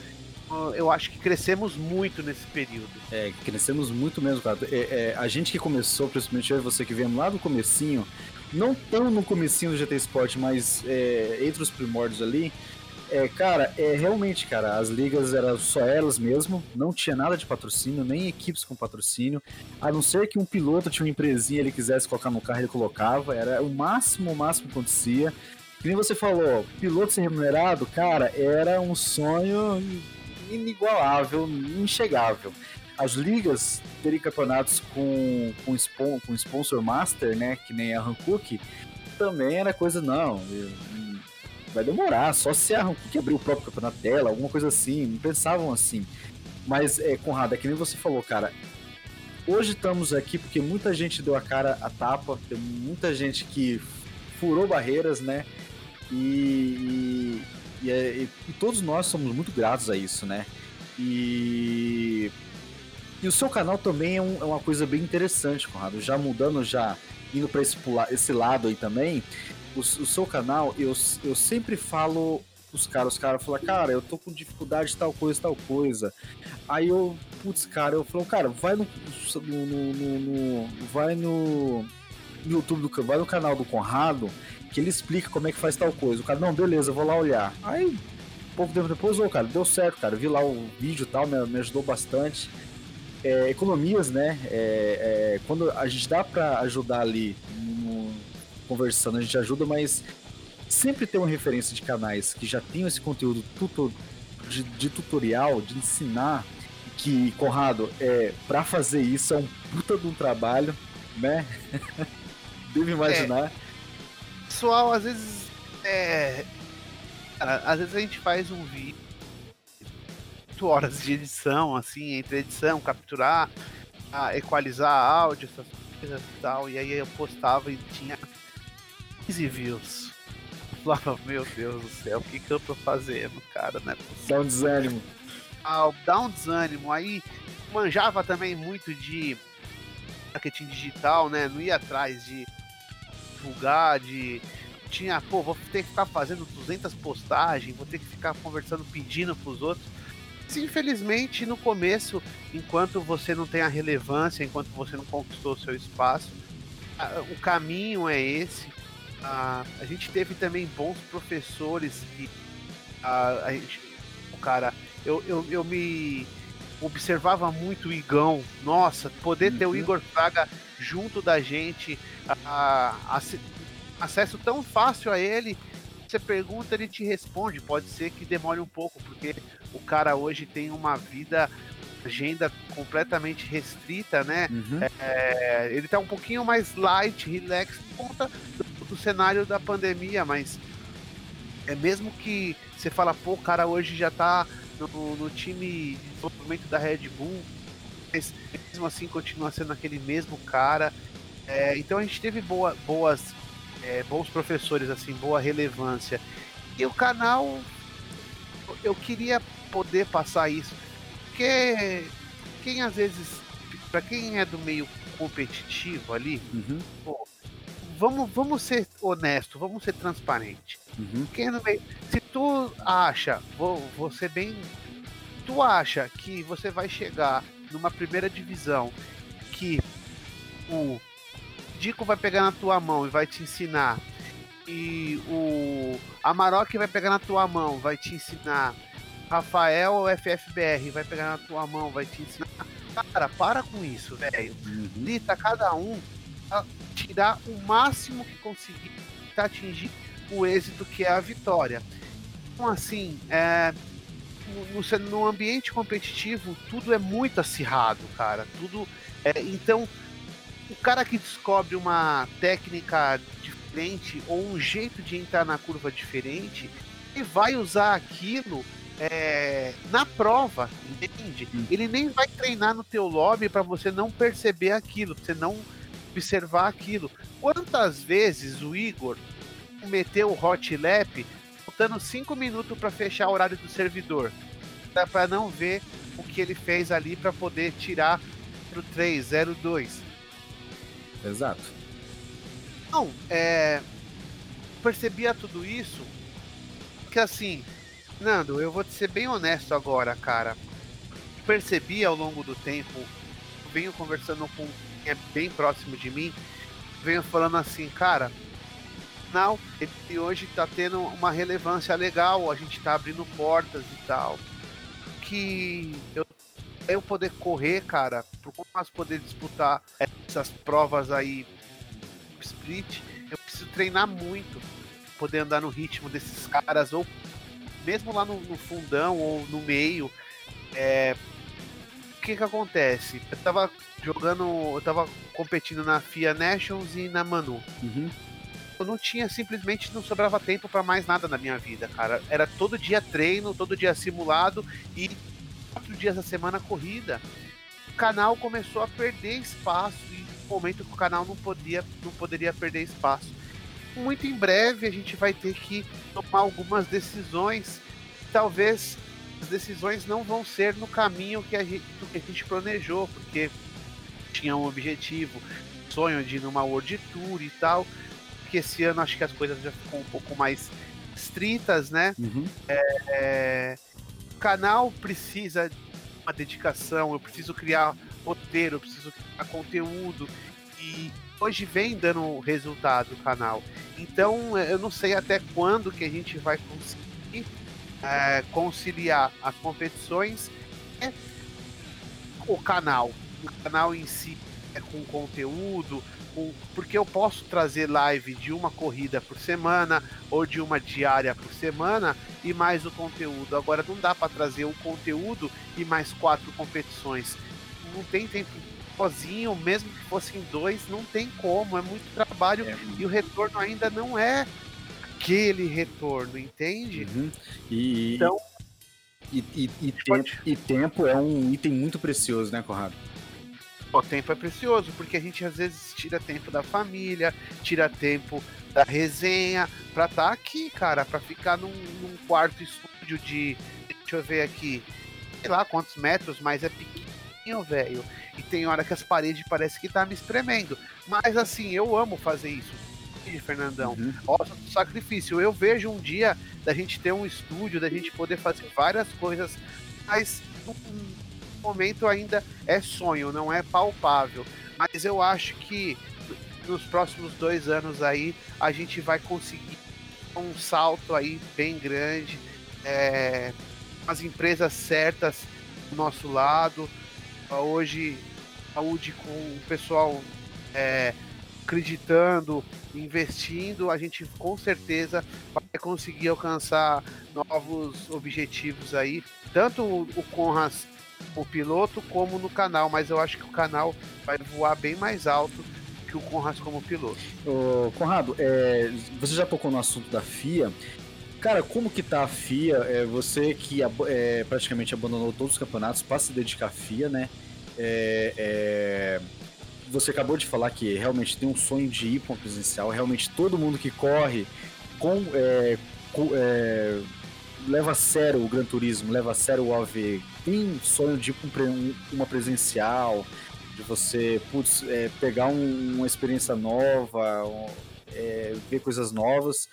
eu acho que crescemos muito nesse período. É, crescemos muito mesmo, cara. É, é, a gente que começou, principalmente eu e você que vem lá do comecinho, não tão no comecinho do GT Sport, mas é, entre os primórdios ali, é, cara, é realmente, cara, as ligas eram só elas mesmo, não tinha nada de patrocínio, nem equipes com patrocínio, a não ser que um piloto tinha uma empresinha ele quisesse colocar no carro, ele colocava, era o máximo, o máximo que acontecia. Que nem você falou, piloto ser remunerado, cara, era um sonho inigualável, inchegável as ligas terem campeonatos com, com, spon, com sponsor master, né? Que nem a Hankook, também era coisa, não. Vai demorar, só se a Hankook abrir o próprio campeonato dela, alguma coisa assim. Não pensavam assim. Mas, é, Conrado, é que nem você falou, cara. Hoje estamos aqui porque muita gente deu a cara a tapa, tem muita gente que furou barreiras, né? E, e, e, é, e todos nós somos muito gratos a isso, né? E e o seu canal também é, um, é uma coisa bem interessante, Conrado. Já mudando, já indo para esse, esse lado aí também, o, o, seu canal, eu, eu sempre falo os caras, os caras falam, cara, eu tô com dificuldade de tal coisa, tal coisa. Aí eu, putz, cara, eu falo, cara, vai no, no, no, no vai no YouTube do vai no canal do Conrado, que ele explica como é que faz tal coisa. O cara, não, beleza, eu vou lá olhar. Aí, pouco tempo depois, ô, cara, deu certo, cara, vi lá o vídeo e tal, me, me ajudou bastante é, economias, né? É, é, quando a gente dá para ajudar ali no, conversando, a gente ajuda, mas sempre tem uma referência de canais que já tem esse conteúdo tudo de, de tutorial, de ensinar, que, Conrado, é, para fazer isso é um puta de um trabalho, né? Devo imaginar. É, pessoal, às vezes. É, às vezes a gente faz um vídeo. 8 horas de edição, assim, entre edição, capturar, equalizar áudio, essas coisas e tal. E aí eu postava e tinha 15 views. Eu falava, meu Deus do céu, o que, que eu tô fazendo, cara? Né? Dá um desânimo. Ah, dá um desânimo. Aí manjava também muito de marketing digital, né? Não ia atrás de divulgar, de tinha, pô, vou ter que ficar fazendo 200 postagens, vou ter que ficar conversando, pedindo pros outros. Infelizmente, no começo, enquanto você não tem a relevância, enquanto você não conquistou o seu espaço, o caminho é esse. A, a gente teve também bons professores e a, a gente, o cara, eu, eu, eu me observava muito o Igão. Nossa, poder uhum. ter o uhum. Igor Fraga junto da gente, a, a, acesso tão fácil a ele. Você pergunta, ele te responde. Pode ser que demore um pouco, porque o cara hoje tem uma vida, agenda completamente restrita, né? Uhum. É, ele tá um pouquinho mais light, relax, por conta do, do cenário da pandemia, mas é mesmo que você fala, pô, o cara hoje já tá no, no time de desenvolvimento da Red Bull, mas mesmo assim continua sendo aquele mesmo cara. É, então a gente teve boa, boas, é, bons professores, assim, boa relevância. E o canal, eu queria poder passar isso, porque quem às vezes, para quem é do meio competitivo ali, uhum. pô, vamos, vamos ser honesto, vamos ser transparente. Uhum. Quem é no meio, se tu acha, vou, vou ser bem, tu acha que você vai chegar numa primeira divisão que o Dico vai pegar na tua mão e vai te ensinar e o Amarok vai pegar na tua mão, vai te ensinar. Rafael FFBR vai pegar na tua mão, vai te ensinar. Cara, para com isso, velho. Uhum. Lita cada um tirar o máximo que conseguir para atingir o êxito que é a vitória. Então, assim, é, no, no, ambiente competitivo, tudo é muito acirrado, cara. Tudo. É, então, o cara que descobre uma técnica diferente ou um jeito de entrar na curva diferente, ele vai usar aquilo é, na prova, entende? Hum. Ele nem vai treinar no teu lobby para você não perceber aquilo, você não observar aquilo. Quantas vezes o Igor meteu o hot lap faltando 5 minutos para fechar o horário do servidor? Para não ver o que ele fez ali para poder tirar pro 302. Exato. Não, é. Percebia tudo isso. Que assim, Nando, eu vou te ser bem honesto agora, cara. Percebi ao longo do tempo, venho conversando com quem é bem próximo de mim, venho falando assim, cara, não, ele hoje tá tendo uma relevância legal, a gente tá abrindo portas e tal. Que eu eu poder correr, cara, por mais poder disputar essas provas aí split, eu preciso treinar muito, poder andar no ritmo desses caras, ou mesmo lá no, no fundão ou no meio. É, o que que acontece? Eu tava jogando, eu tava competindo na FIA Nations e na Manu. Uhum. Eu não tinha simplesmente não sobrava tempo para mais nada na minha vida, cara. Era todo dia treino, todo dia simulado e quatro dias da semana corrida. O canal começou a perder espaço e no momento que o canal não podia, não poderia perder espaço. Muito em breve a gente vai ter que tomar algumas decisões. Talvez as decisões não vão ser no caminho que a gente, que a gente planejou, porque tinha um objetivo, sonho de ir numa World Tour e tal. Que esse ano acho que as coisas já ficam um pouco mais estritas, né? Uhum. É, canal precisa de uma dedicação, eu preciso criar roteiro, eu preciso criar conteúdo. E hoje vem dando resultado o canal. Então eu não sei até quando que a gente vai conseguir é, conciliar as competições e o canal, o canal em si. é, com conteúdo, com, porque eu posso trazer live de uma corrida por semana ou de uma diária por semana e mais o conteúdo. Agora não dá para trazer o conteúdo e mais quatro competições. Não tem tempo sozinho, mesmo que fossem dois, não tem como, é muito trabalho é. e o retorno ainda não é aquele retorno, entende? Uhum. E, então, e, e, e, tempo, e tempo é um item muito precioso, né, Conrado? O tempo é precioso, porque a gente às vezes tira tempo da família, tira tempo da resenha, pra estar tá aqui, cara, pra ficar num, num, quarto estúdio de. Deixa eu ver aqui, sei lá quantos metros, mas é pequenininho, velho. E tem hora que as paredes parece que tá me espremendo. Mas assim, eu amo fazer isso. Fernandão. Uhum. Nossa, sacrifício. Eu vejo um dia da gente ter um estúdio, da gente poder fazer várias coisas, mas momento ainda é sonho, não é palpável. Mas eu acho que nos próximos dois anos aí a gente vai conseguir um salto aí bem grande, é, as empresas certas do nosso lado. Hoje, saúde com o pessoal é, acreditando, investindo, a gente com certeza vai conseguir alcançar novos objetivos aí. Tanto o Conras o piloto como no canal, mas eu acho que o canal vai voar bem mais alto que o Conrad como piloto. Ô, Conrado, é, você já tocou no assunto da FIA. Cara, como que tá a FIA? É, você que é, praticamente abandonou todos os campeonatos para se dedicar à FIA, né? É, é, você acabou de falar que realmente tem um sonho de ir para um presencial. Realmente todo mundo que corre com, é, com é, leva a sério o Gran Turismo, leva a sério o AV, tem sonho de para uma presencial, de você putz, é, pegar um, uma experiência nova, um, é, ver coisas novas.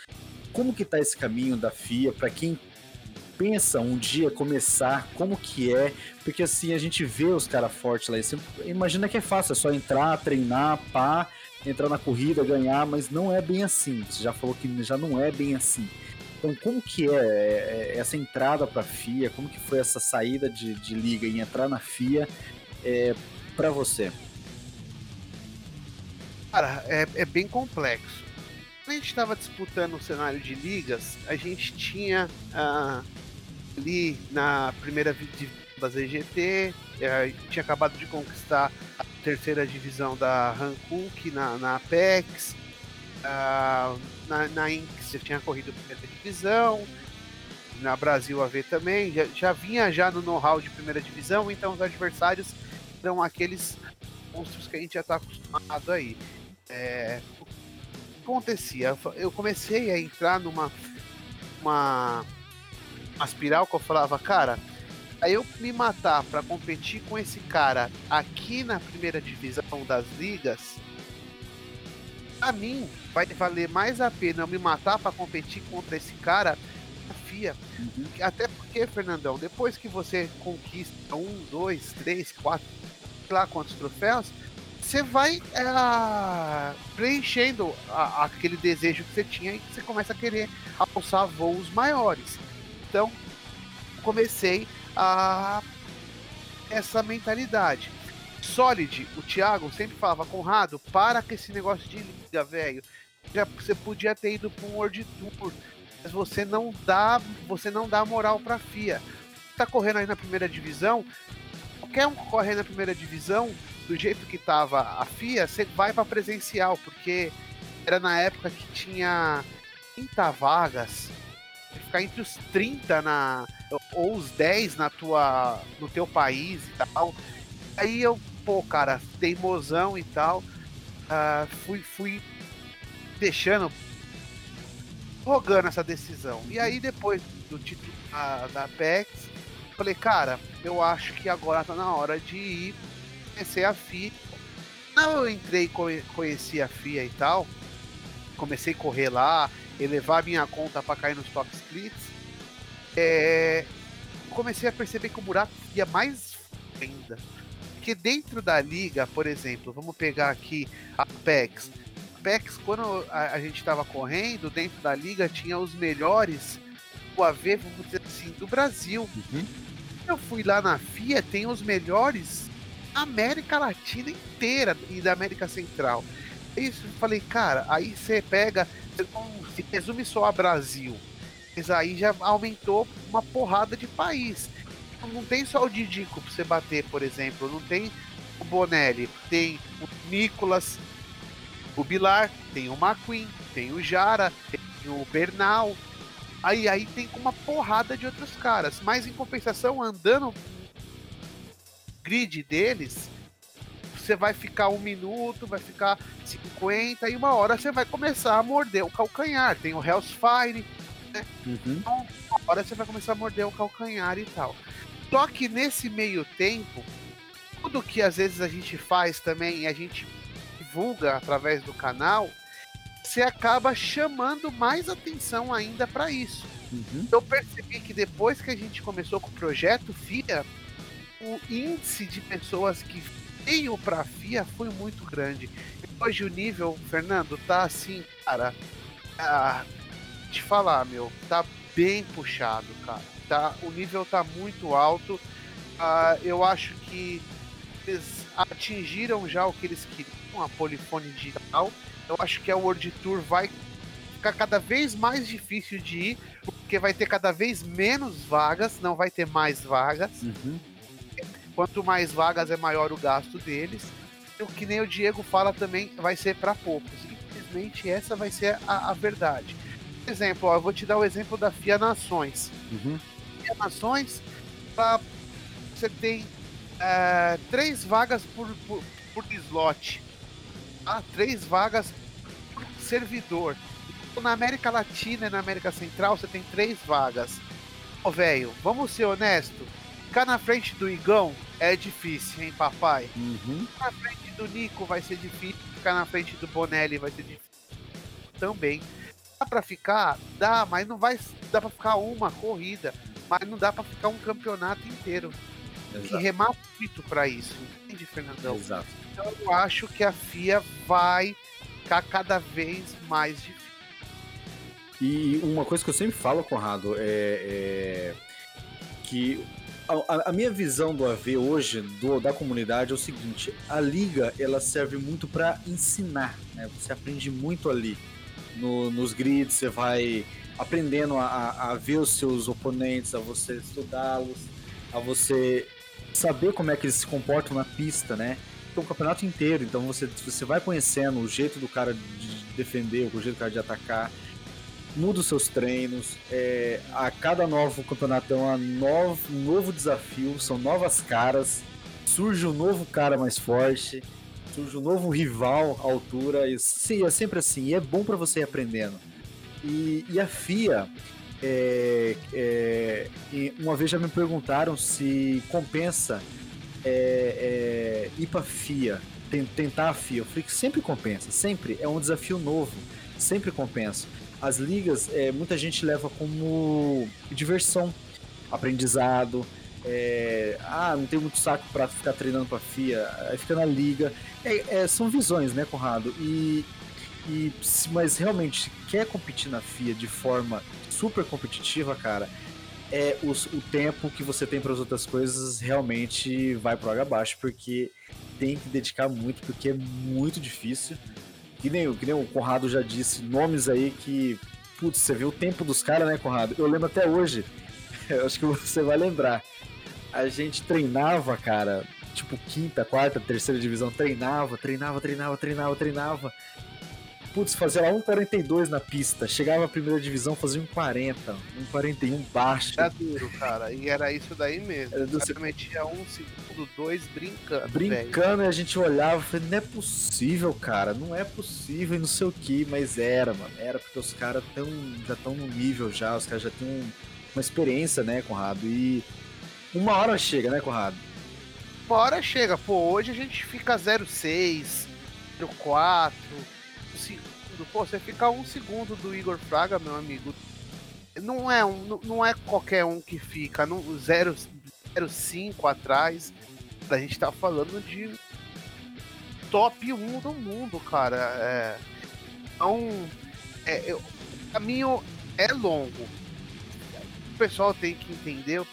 Como que tá esse caminho da FIA para quem pensa um dia começar, como que é? Porque assim, a gente vê os caras fortes lá, e você imagina que é fácil, é só entrar, treinar, pá, entrar na corrida, ganhar, mas não é bem assim. Você já falou que já não é bem assim. Então, como que é, é, essa entrada para a FIA? Como que foi essa saída de, de liga e entrar na FIA é, para você? Cara, é, é bem complexo. Quando a gente estava disputando o cenário de ligas, a gente tinha ah, ali na primeira divisão da ZGT, é, tinha acabado de conquistar a terceira divisão da Hankook na, na Apex, ah, na, na Inks tinha corrido primeira divisão, na Brasil AV também, já, já vinha já no know-how de primeira divisão, então os adversários eram aqueles monstros que a gente já está acostumado aí. É, o que acontecia? Eu comecei a entrar numa uma, uma espiral que eu falava, cara, aí eu me matar para competir com esse cara aqui na primeira divisão das ligas, a mim vai valer mais a pena eu me matar para competir contra esse cara FIA. Uhum. Até porque, Fernandão, depois que você conquista um, dois, três, quatro, sei lá quantos troféus, você vai é, preenchendo a, aquele desejo que você tinha e você começa a querer alçar voos maiores. Então, comecei a essa mentalidade. Solid, o Thiago sempre falava, Conrado, para com esse negócio de liga, velho. Já, você podia ter ido para um World Tour, mas você não dá, você não dá moral para FIA. Tá correndo aí na primeira divisão, qualquer um correr na primeira divisão, do jeito que tava a FIA, você vai para presencial, porque era na época que tinha 30 vagas, ficar entre os 30 na ou os 10 na tua no teu país e tal. Aí eu pô, cara, teimosão e tal. Uh, fui, fui deixando rogando essa decisão. E aí depois do título da, da Apex, falei, cara, eu acho que agora tá na hora de ir conhecer a FIA. Não, eu entrei, conheci a FIA e tal, comecei a correr lá, elevar minha conta para cair nos top splits. É, comecei a perceber que o buraco ia mais ainda. Porque dentro da liga, por exemplo, vamos pegar aqui a Apex. Apex, quando a, a gente estava correndo, dentro da liga tinha os melhores o AV, vamos dizer assim, do Brasil. Uhum. Eu fui lá na FIA, tem os melhores América Latina inteira e da América Central. Isso, eu falei, cara, aí você pega, se resume só a Brasil, mas aí já aumentou uma porrada de país. Não tem só o Didico pra você bater, por exemplo, não tem o Bonelli, tem o Nicolas, o Bilar, tem o McQueen, tem o Jara, tem o Bernal. Aí, aí tem uma porrada de outros caras. Mas em compensação, andando grid deles, você vai ficar um minuto, vai ficar 50 e uma hora você vai começar a morder o calcanhar. Tem o Hellsfire, né? Uhum. Então, uma hora você vai começar a morder o calcanhar e tal. Só que nesse meio tempo, tudo que às vezes a gente faz também e a gente divulga através do canal, você acaba chamando mais atenção ainda para isso. Uhum. Eu percebi que depois que a gente começou com o projeto FIA, o índice de pessoas que veio para FIA foi muito grande. Hoje o nível, Fernando, tá assim, cara. Ah, te falar, meu, tá bem puxado, cara. Tá, o nível tá muito alto. Ah, eu acho que eles atingiram já o que eles queriam, a polifone digital. Eu acho que a World Tour vai ficar cada vez mais difícil de ir, porque vai ter cada vez menos vagas, não vai ter mais vagas. Uhum. Quanto mais vagas é maior o gasto deles. O que nem o Diego fala também vai ser para poucos. Infelizmente, essa vai ser a, a verdade. Por exemplo, ó, eu vou te dar o exemplo da FIA Nações. Uhum. FIA Nações, pra, você tem é, três vagas por, por, por slot ah, três vagas por servidor. Então, na América Latina e na América Central você tem três vagas. Ô, velho, vamos ser honesto. Ficar na frente do Igão é difícil, hein, papai? Uhum. Ficar na frente do Nico vai ser difícil. Ficar na frente do Bonelli vai ser difícil também. Dá pra ficar? Dá, mas não vai. Dá pra ficar uma corrida. Mas não dá pra ficar um campeonato inteiro. Exato. Que remar muito pra isso. Entende, Fernandão? Exato. Então eu acho que a FIA vai ficar cada vez mais difícil. E uma coisa que eu sempre falo, Conrado, é, é que a, a, minha visão do AV hoje, do, da comunidade, é o seguinte: a liga ela serve muito para ensinar, né? Você aprende muito ali no, nos grids, você vai aprendendo a, a ver os seus oponentes, a você estudá-los, a você saber como é que eles se comportam na pista, né? o campeonato inteiro. Então você, você vai conhecendo o jeito do cara de defender, o jeito do cara de atacar. Muda os seus treinos. É, a cada novo campeonato é novo, um novo desafio, são novas caras. Surge um novo cara mais forte, surge um novo rival à altura. E, é sempre assim. E é bom para você ir aprendendo. E, e a FIA, é, é, uma vez já me perguntaram se compensa é, é, ir pra FIA, tentar a FIA, eu falei que sempre compensa, sempre é um desafio novo, sempre compensa. As ligas, é, muita gente leva como diversão, aprendizado. É, ah, não tem muito saco para ficar treinando para FIA, aí fica na liga. É, é, são visões, né, Conrado? E, e mas realmente quer competir na FIA de forma super competitiva, cara, é o, o tempo que você tem para as outras coisas realmente vai pro água abaixo, porque tem que dedicar muito, porque é muito difícil. Que nem, que nem o Conrado já disse, nomes aí que, putz, você vê o tempo dos caras, né, Conrado? Eu lembro até hoje, eu acho que você vai lembrar. A gente treinava, cara, tipo quinta, quarta, terceira divisão, treinava, treinava, treinava, treinava, treinava putz, fazia lá 1,42 na pista. Chegava a primeira divisão, fazia 1,40, 1,41 baixo. Era duro, cara. E era isso daí mesmo. Era do... Você metia um segundo, dois, brincando. Brincando, véio. e a gente olhava e falei, não é possível, cara. Não é possível e não sei o que, mas era, mano. Era porque os caras tão, já estão no nível já, os caras já têm um, uma experiência, né, Conrado? E uma hora chega, né, Conrado? Uma hora chega. Pô, hoje a gente fica 0,6, 0,4 segundo. Pô, você ficar um segundo do Igor Fraga, meu amigo, não é, um, não é qualquer um que fica no 0,5 atrás. A gente tá falando de top 1 do mundo, cara. É, então, é, o caminho é longo. O pessoal tem que entender o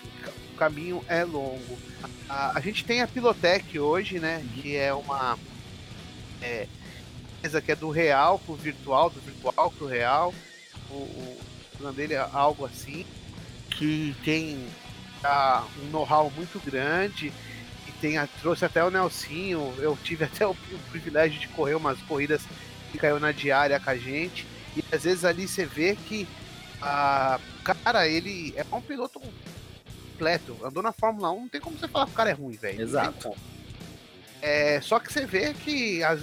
caminho é longo. a, a, gente tem a Pilotec hoje, né? Que é uma é, que é do real pro virtual, do virtual pro real. O, o plano dele é algo assim. Que tem uh, um know-how muito grande. E tem a, trouxe até o Nelsinho. Eu tive até o, o privilégio de correr umas corridas que caiu na diária com a gente. E às vezes ali você vê que a cara, ele é um piloto completo. Andou na Fórmula 1, não tem como você falar que o cara é ruim, velho. Exato. É, só que você vê que as,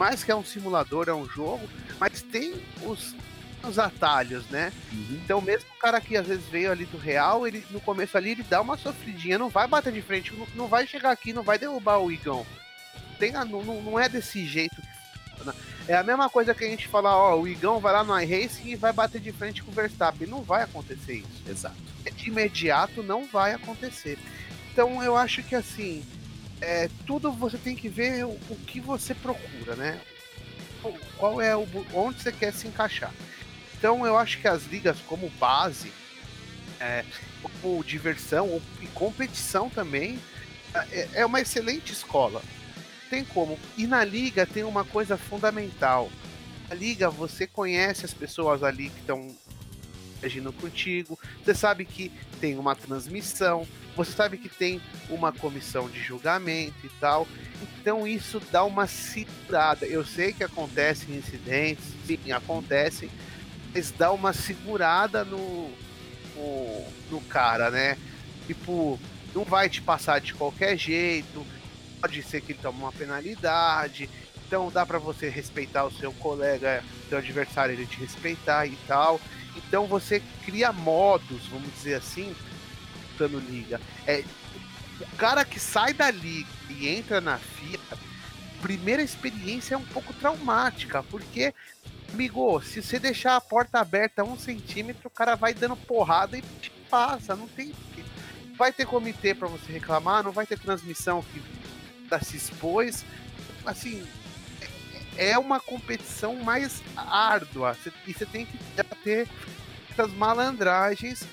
mais que é um simulador, é um jogo, mas tem os, os atalhos, né? Uhum. Então mesmo o cara que às vezes veio ali do real, ele no começo ali ele dá uma sofridinha, não vai bater de frente, não, não vai chegar aqui, não vai derrubar o Igão. Tem, não, não é desse jeito que funciona. É a mesma coisa que a gente falar, ó, o Igão vai lá no iRacing e vai bater de frente com o Verstappen. Não vai acontecer isso. Exato. De imediato não vai acontecer. Então eu acho que assim, é, tudo você tem que ver o, o que você procura, né? Qual é o onde você quer se encaixar. Então eu acho que as ligas como base, é, como diversão e competição também, é, é uma excelente escola tem como. E na liga tem uma coisa fundamental. Na liga você conhece as pessoas ali que estão agindo contigo. Você sabe que tem uma transmissão. Você sabe que tem uma comissão de julgamento e tal. Então isso dá uma segurada. Eu sei que acontecem incidentes, sim, acontecem, mas dá uma segurada no, no, no cara, né? Tipo, não vai te passar de qualquer jeito pode ser que ele tome uma penalidade. Então dá para você respeitar o seu colega, seu adversário, ele te respeitar e tal. Então você cria modos, vamos dizer assim, no liga. É, o cara que sai da liga e entra na FIA, primeira experiência é um pouco traumática, porque, amigo, se você deixar a porta aberta um centímetro, o cara vai dando porrada e te passa, não tem. Vai ter comitê para você reclamar, não vai ter transmissão que se expôs. Assim, é uma competição mais árdua. E você tem que ter essas malandragens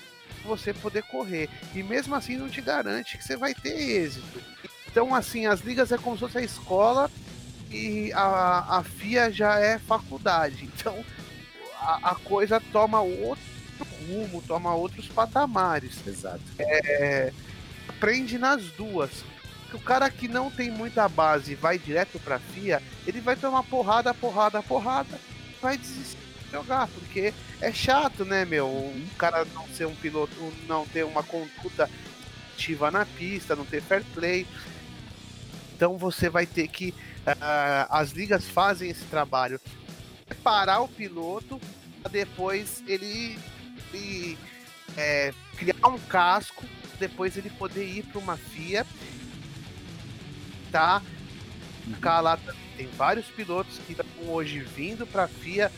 você poder correr. E mesmo assim não te garante que você vai ter êxito. Então, assim, as ligas é como se fosse a escola e a, a FIA já é faculdade. Então, a, a coisa toma outro rumo, toma outros patamares. Exato. É, aprende nas duas que o cara que não tem muita base vai direto pra FIA, ele vai tomar porrada, porrada, porrada, vai desistir de jogar, porque é chato, né, meu? O cara não ser um piloto, não ter uma conduta ativa na pista, não ter fair play. Então você vai ter que. Uh, as ligas fazem esse trabalho. Preparar o piloto para depois ele, ele é, criar um casco, depois ele poder ir para uma FIA tá cá lá tem vários pilotos que estão hoje vindo para a FIA,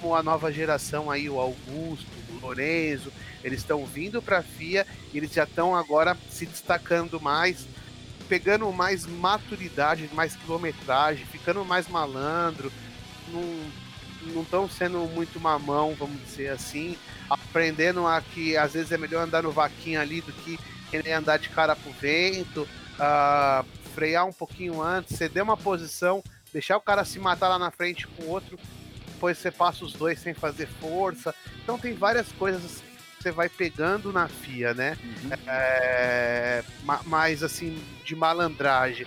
como a nova geração aí, o Augusto, o Lorenzo, eles estão vindo para a FIA e eles já estão agora se destacando mais, pegando mais maturidade, mais quilometragem, ficando mais malandro, não estão sendo muito mamão, vamos dizer assim, aprendendo a que às vezes é melhor andar no vaquinho ali do que andar de cara pro vento, uh, frear um pouquinho antes, ceder uma posição, deixar o cara se matar lá na frente com o outro, depois você passa os dois sem fazer força. Então tem várias coisas que você vai pegando na FIA, né? Uhum. É, mais assim, de malandragem.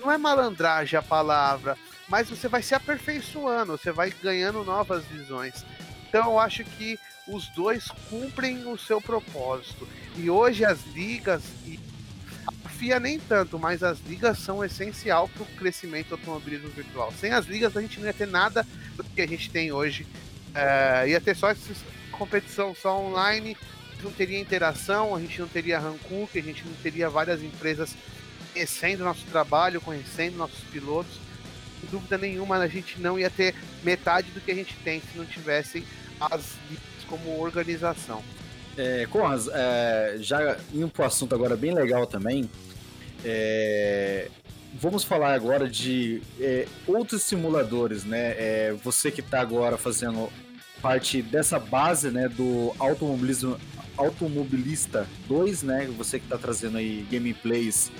Não é malandragem a palavra, mas você vai se aperfeiçoando, você vai ganhando novas visões. Então eu acho que os dois cumprem o seu propósito. E hoje as ligas e FIA nem tanto, mas as ligas são essencial para o crescimento do automobilismo virtual. Sem as ligas a gente não ia ter nada do que a gente tem hoje. É, ia ter só essa competição só online, não teria interação, a gente não teria Hankook, a gente não teria várias empresas conhecendo nosso trabalho, conhecendo nossos pilotos. Sem dúvida nenhuma, a gente não ia ter metade do que a gente tem se não tivessem as ligas como organização. É, Conras, é, já indo para o assunto agora bem legal também, é, vamos falar agora de é, outros simuladores, né? É, você que está agora fazendo parte dessa base né, do automobilismo Automobilista 2, né? Você que está trazendo aí gameplays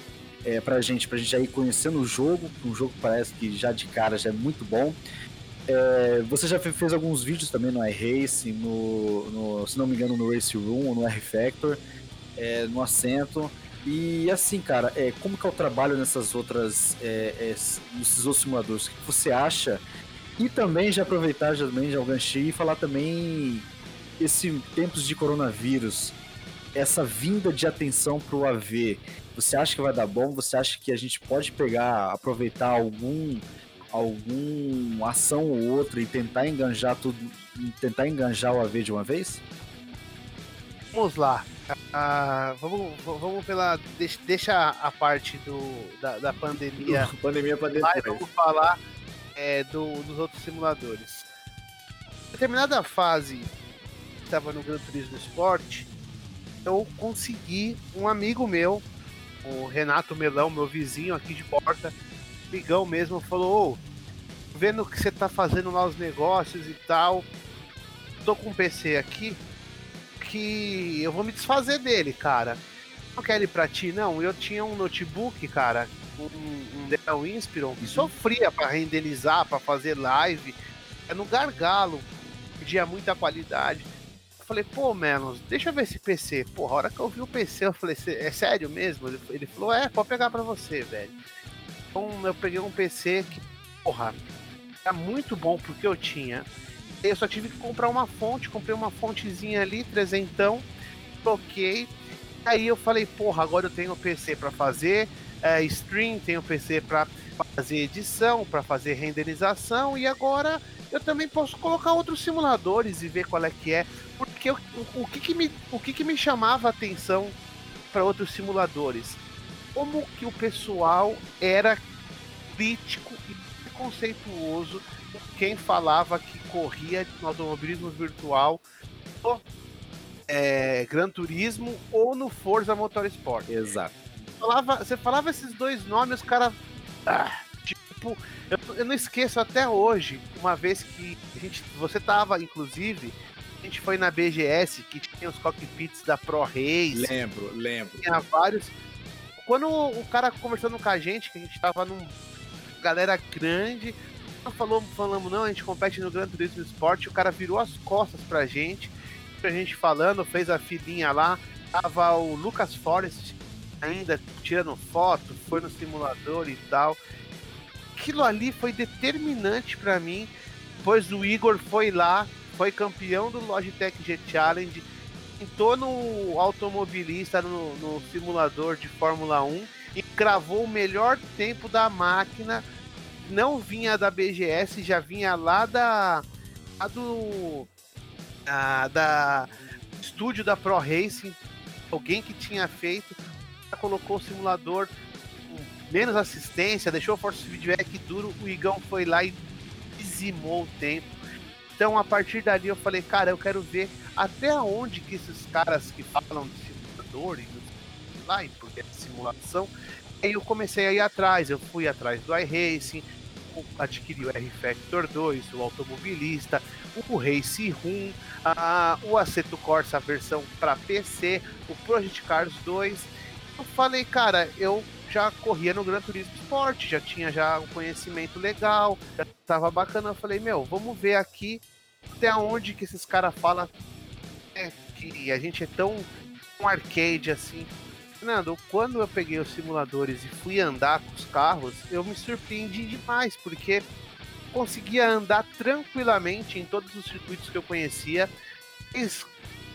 é, pra gente, pra gente aí conhecendo o jogo, um jogo que parece que já de cara já é muito bom. É, você já fez alguns vídeos também no iRace, no, no, se não me engano, no Race Room ou no R-Factor, é, no Assento. E assim, cara, é, como que é o trabalho nessas outras, é, é, nesses outros simuladores? O que você acha? E também já aproveitar já, também, já o ganchei e falar também esse tempos de coronavírus, essa vinda de atenção para o AV, você acha que vai dar bom? Você acha que a gente pode pegar, aproveitar algum algum ação ou outra e tentar enganjar tudo, tentar enganjar o AV de uma vez? Vamos lá. Ah, vamos, vamos pela. Deixa, a parte do, da, da pandemia. pandemia para depois. vamos falar é, do, dos outros simuladores. Determinada fase estava no Gran Turismo Sport, eu consegui um amigo meu, o Renato Melão, meu vizinho aqui de porta, amigão mesmo, falou: oh, vendo que você tá fazendo lá os negócios e tal, tô com um PC aqui que eu vou me desfazer dele, cara. Não quero ir pra ti, não. Eu tinha um notebook, cara, um, um Dell Inspiron, que sofria para renderizar, para fazer live. É no gargalo, pedia muita qualidade falei, pô, Menos, deixa eu ver esse PC. Porra, a hora que eu vi o PC, eu falei, é sério mesmo? Ele falou, é, pode pegar pra você, velho. Então eu peguei um PC que, porra, era muito bom porque eu tinha. Eu só tive que comprar uma fonte, comprei uma fontezinha ali, trezentão, toquei. Aí eu falei, porra, agora eu tenho PC para fazer é, stream, tenho PC para fazer edição, para fazer renderização e agora eu também posso colocar outros simuladores e ver qual é que é. Porque o, o, que, que, me, o que, que me chamava a atenção para outros simuladores? Como que o pessoal era crítico e preconceituoso com quem falava que corria no automobilismo virtual no é, Gran Turismo ou no Forza Motorsport. Exato. Falava, você falava esses dois nomes, os caras. Ah, tipo, eu, eu, não esqueço até hoje, uma vez que a gente, você tava, inclusive, a gente foi na BGS, que tinha os cockpits da Pro Race. Lembro, lembro. Tinha vários. Quando o cara conversando com a gente, que a gente tava num. galera grande, falou, falamos, não, a gente compete no Gran Turismo Sport, o cara virou as costas pra gente, pra gente falando, fez a filinha lá, tava o Lucas Forest ainda tirando foto, foi no simulador e tal. Aquilo ali foi determinante para mim, pois o Igor foi lá, foi campeão do Logitech G Challenge, no automobilista no, no simulador de Fórmula 1 e cravou o melhor tempo da máquina. Não vinha da BGS, já vinha lá da. Lá do. A, da estúdio da Pro Racing, alguém que tinha feito, colocou o simulador menos assistência, deixou o force feedback duro, o Igão foi lá e dizimou o tempo. Então, a partir dali, eu falei, cara, eu quero ver até onde que esses caras que falam de simulador e lá, porque é simulação, aí eu comecei a ir atrás, eu fui atrás do iRacing, adquiri o R-Factor 2, o Automobilista, o Race Room, a, o Aceto Corsa versão para PC, o Project Cars 2. Eu falei, cara, eu já corria no Gran Turismo Sport, já tinha já um conhecimento legal, já tava bacana. Eu falei, meu, vamos ver aqui até onde que esses caras falam é, que a gente é tão um arcade assim. Fernando, quando eu peguei os simuladores e fui andar com os carros, eu me surpreendi demais, porque conseguia andar tranquilamente em todos os circuitos que eu conhecia. Fiz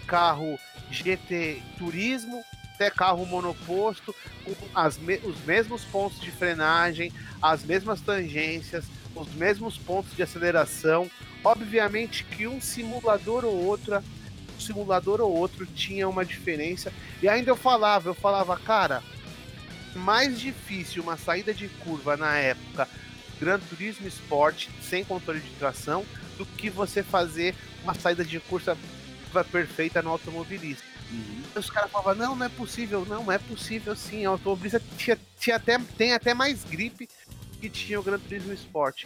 carro GT Turismo, até carro monoposto, com as me os mesmos pontos de frenagem, as mesmas tangências, os mesmos pontos de aceleração. Obviamente que um simulador ou outra, um simulador ou outro tinha uma diferença. E ainda eu falava, eu falava, cara, mais difícil uma saída de curva na época Gran Turismo Sport sem controle de tração do que você fazer uma saída de curva perfeita no automobilista. Uhum. Os caras falavam, não, não é possível, não, é possível sim. A automobilista tinha, tinha até, tem até mais gripe que tinha o Gran Turismo Sport.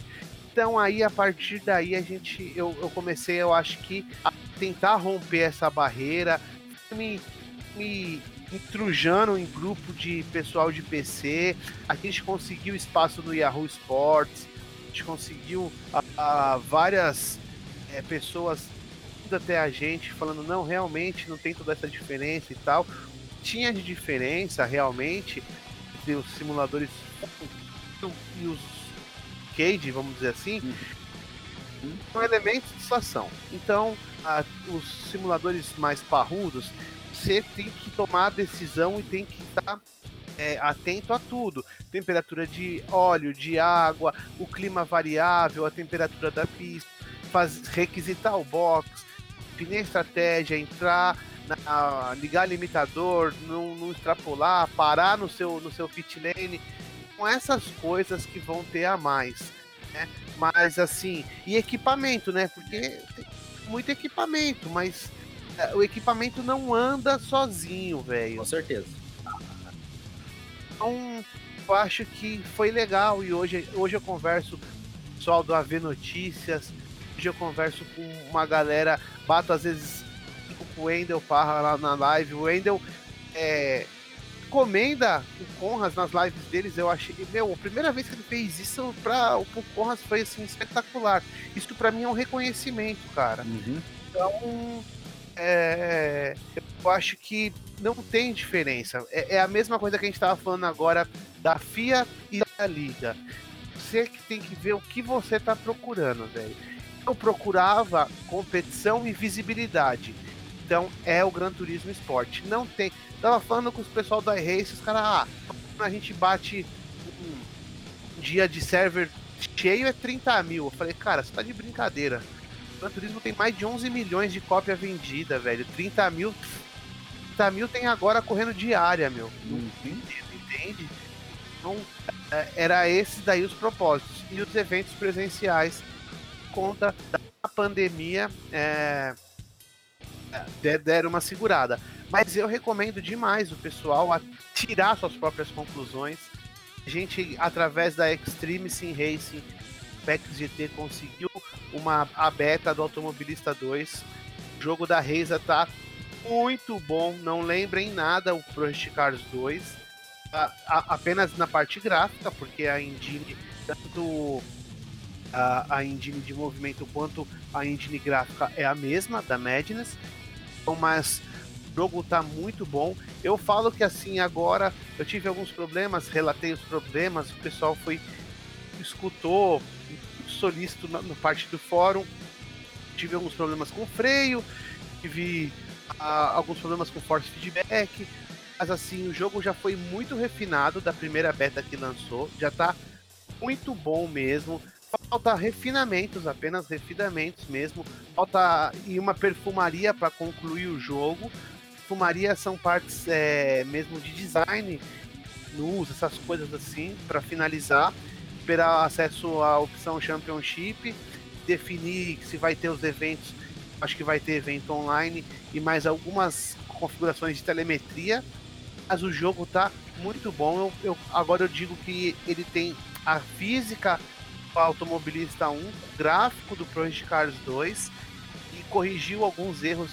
Então aí, a partir daí, a gente, eu, eu comecei, eu acho que, a tentar romper essa barreira, me, me intrujando em grupo de pessoal de PC. A gente conseguiu espaço no Yahoo Sports. A gente conseguiu a, a várias é, pessoas até a gente falando não realmente não tem toda essa diferença e tal tinha de diferença realmente entre os simuladores e os vamos dizer assim são elementos de situação então a, os simuladores mais parrudos você tem que tomar a decisão e tem que estar é, atento a tudo. Temperatura de óleo, de água, o clima variável, a temperatura da pista, faz, requisitar o box, definir estratégia, entrar, na, ligar limitador, não, não, extrapolar, parar no seu, no seu pit lane. Com essas coisas que vão ter a mais. Né? Mas assim, e equipamento, né? Porque tem muito equipamento, mas é, o equipamento não anda sozinho, velho. Com certeza. Então, eu acho que foi legal e hoje, hoje eu converso com o pessoal do AV Notícias, hoje eu converso com uma galera, bato às vezes com o Wendel Parra lá na live, o Wendel é, comenda o Conras nas lives deles, eu achei, meu, a primeira vez que ele fez isso para o Conras foi assim espetacular. Isso para mim é um reconhecimento, cara. Uhum. Então, é, eu acho que não tem diferença. É, é, a mesma coisa que a gente estava falando agora da FIA e da Liga. Você que tem que ver o que você está procurando, velho. Eu procurava competição e visibilidade. Então é o Gran Turismo Sport. Não tem. Tava falando com os pessoal da iRace, os caras, ah, a gente bate um dia de server cheio é 30 mil. Eu falei, cara, você tá de brincadeira. Gran Turismo tem mais de 11 milhões de cópia vendida, velho. 30 mil. 30 mil tem agora correndo diária, meu. Uhum. Entende? Então, é, era esses daí os propósitos. E os eventos presenciais, conta da pandemia, é, deram uma segurada. Mas eu recomendo demais o pessoal a tirar suas próprias conclusões. A gente, através da Extreme Sim Racing, PEX GT conseguiu uma a beta do Automobilista 2. O jogo da Reisa tá muito bom, não lembrem nada o Project Cars 2. A, a, apenas na parte gráfica, porque a engine, tanto a, a engine de movimento quanto a engine gráfica é a mesma da Madness. Mas o jogo tá muito bom. Eu falo que assim, agora eu tive alguns problemas, relatei os problemas, o pessoal foi escutou, solícito na, na parte do fórum. Tive alguns problemas com freio, tive ah, alguns problemas com force feedback, mas assim, o jogo já foi muito refinado da primeira beta que lançou, já tá muito bom mesmo. Falta refinamentos, apenas refinamentos mesmo. Falta e uma perfumaria para concluir o jogo. Perfumaria são partes é, mesmo de design, luz, essas coisas assim, para finalizar esperar acesso à opção Championship, definir se vai ter os eventos, acho que vai ter evento online e mais algumas configurações de telemetria. Mas o jogo tá muito bom. Eu, eu agora eu digo que ele tem a física Automobilista 1, o gráfico do Project Cars 2 e corrigiu alguns erros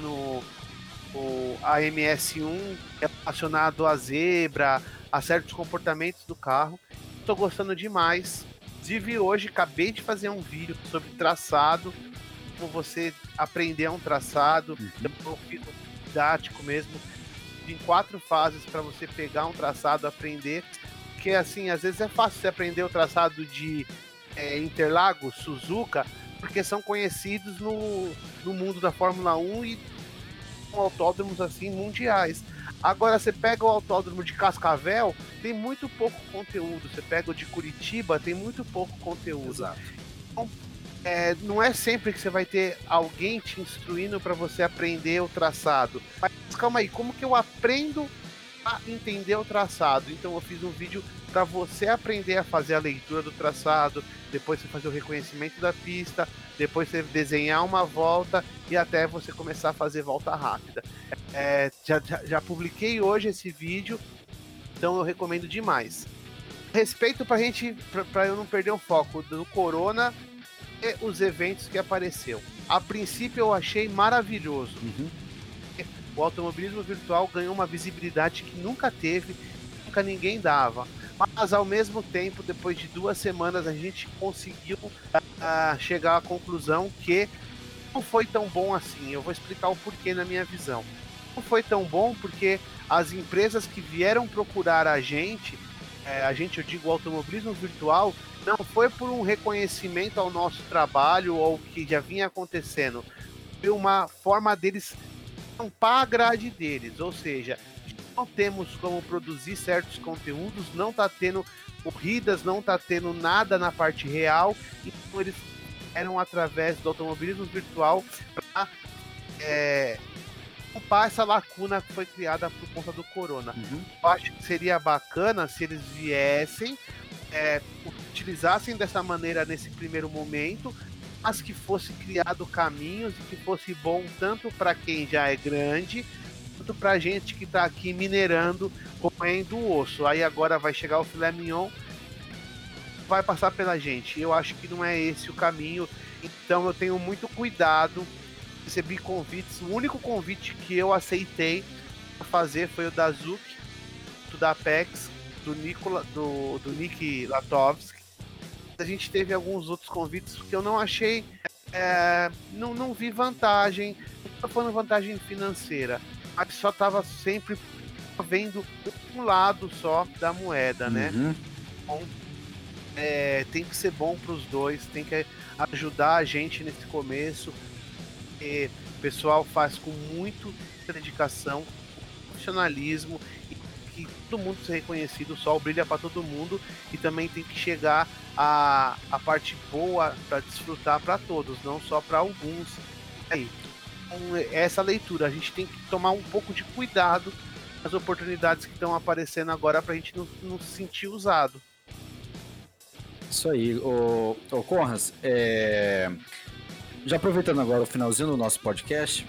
no o AMS1 relacionado à zebra, a certos comportamentos do carro tô gostando demais. Inclusive, hoje acabei de fazer um vídeo sobre traçado, como você aprender um traçado. Uhum. Eu fiz um didático mesmo, em quatro fases para você pegar um traçado, aprender. Porque, assim, às vezes é fácil você aprender o traçado de é, Interlagos, Suzuka, porque são conhecidos no, no mundo da Fórmula 1 e autódromos assim mundiais. Agora você pega o autódromo de Cascavel, tem muito pouco conteúdo. Você pega o de Curitiba, tem muito pouco conteúdo. Exato. Então, é, não é sempre que você vai ter alguém te instruindo para você aprender o traçado. Mas calma aí, como que eu aprendo a entender o traçado? Então eu fiz um vídeo para você aprender a fazer a leitura do traçado, depois você fazer o reconhecimento da pista, depois você desenhar uma volta e até você começar a fazer volta rápida. É, já, já, publiquei hoje esse vídeo, então eu recomendo demais. Respeito pra gente, pra eu não perder o foco do Corona e os eventos que apareceu. A princípio eu achei maravilhoso. Uhum. O automobilismo virtual ganhou uma visibilidade que nunca teve, nunca ninguém dava. Mas ao mesmo tempo, depois de duas semanas, a gente conseguiu uh, chegar à conclusão que não foi tão bom assim. Eu vou explicar o porquê na minha visão. Não foi tão bom porque as empresas que vieram procurar a gente, é, a gente, eu digo, automobilismo virtual, não foi por um reconhecimento ao nosso trabalho ou que já vinha acontecendo. Foi uma forma deles tampar a grade deles, ou seja, não temos como produzir certos conteúdos, não está tendo corridas, não está tendo nada na parte real, então eles eram através do automobilismo virtual para é, ocupar essa lacuna que foi criada por conta do corona. Uhum. Eu acho que seria bacana se eles viessem, é, utilizassem dessa maneira nesse primeiro momento, mas que fosse criado caminhos e que fosse bom tanto para quem já é grande, quanto para gente que está aqui minerando, comendo o osso. Aí agora vai chegar o filé mignon, vai passar pela gente. Eu acho que não é esse o caminho, então eu tenho muito cuidado recebi convites. O único convite que eu aceitei para fazer foi o da Zuki, do da Apex, do Nicola, do, do Nick Latovski. A gente teve alguns outros convites que eu não achei, é, não, não vi vantagem, não estou falando vantagem financeira, mas só estava sempre vendo um lado só da moeda, né? Uhum. Então, é, tem que ser bom para os dois, tem que ajudar a gente nesse começo, porque o pessoal faz com muito dedicação, profissionalismo e todo mundo seja reconhecido, o sol brilha para todo mundo e também tem que chegar a, a parte boa para desfrutar para todos, não só para alguns. Aí, então, essa leitura, a gente tem que tomar um pouco de cuidado as oportunidades que estão aparecendo agora para a gente não, não se sentir usado. Isso aí, o, o Conras, é, já aproveitando agora o finalzinho do nosso podcast,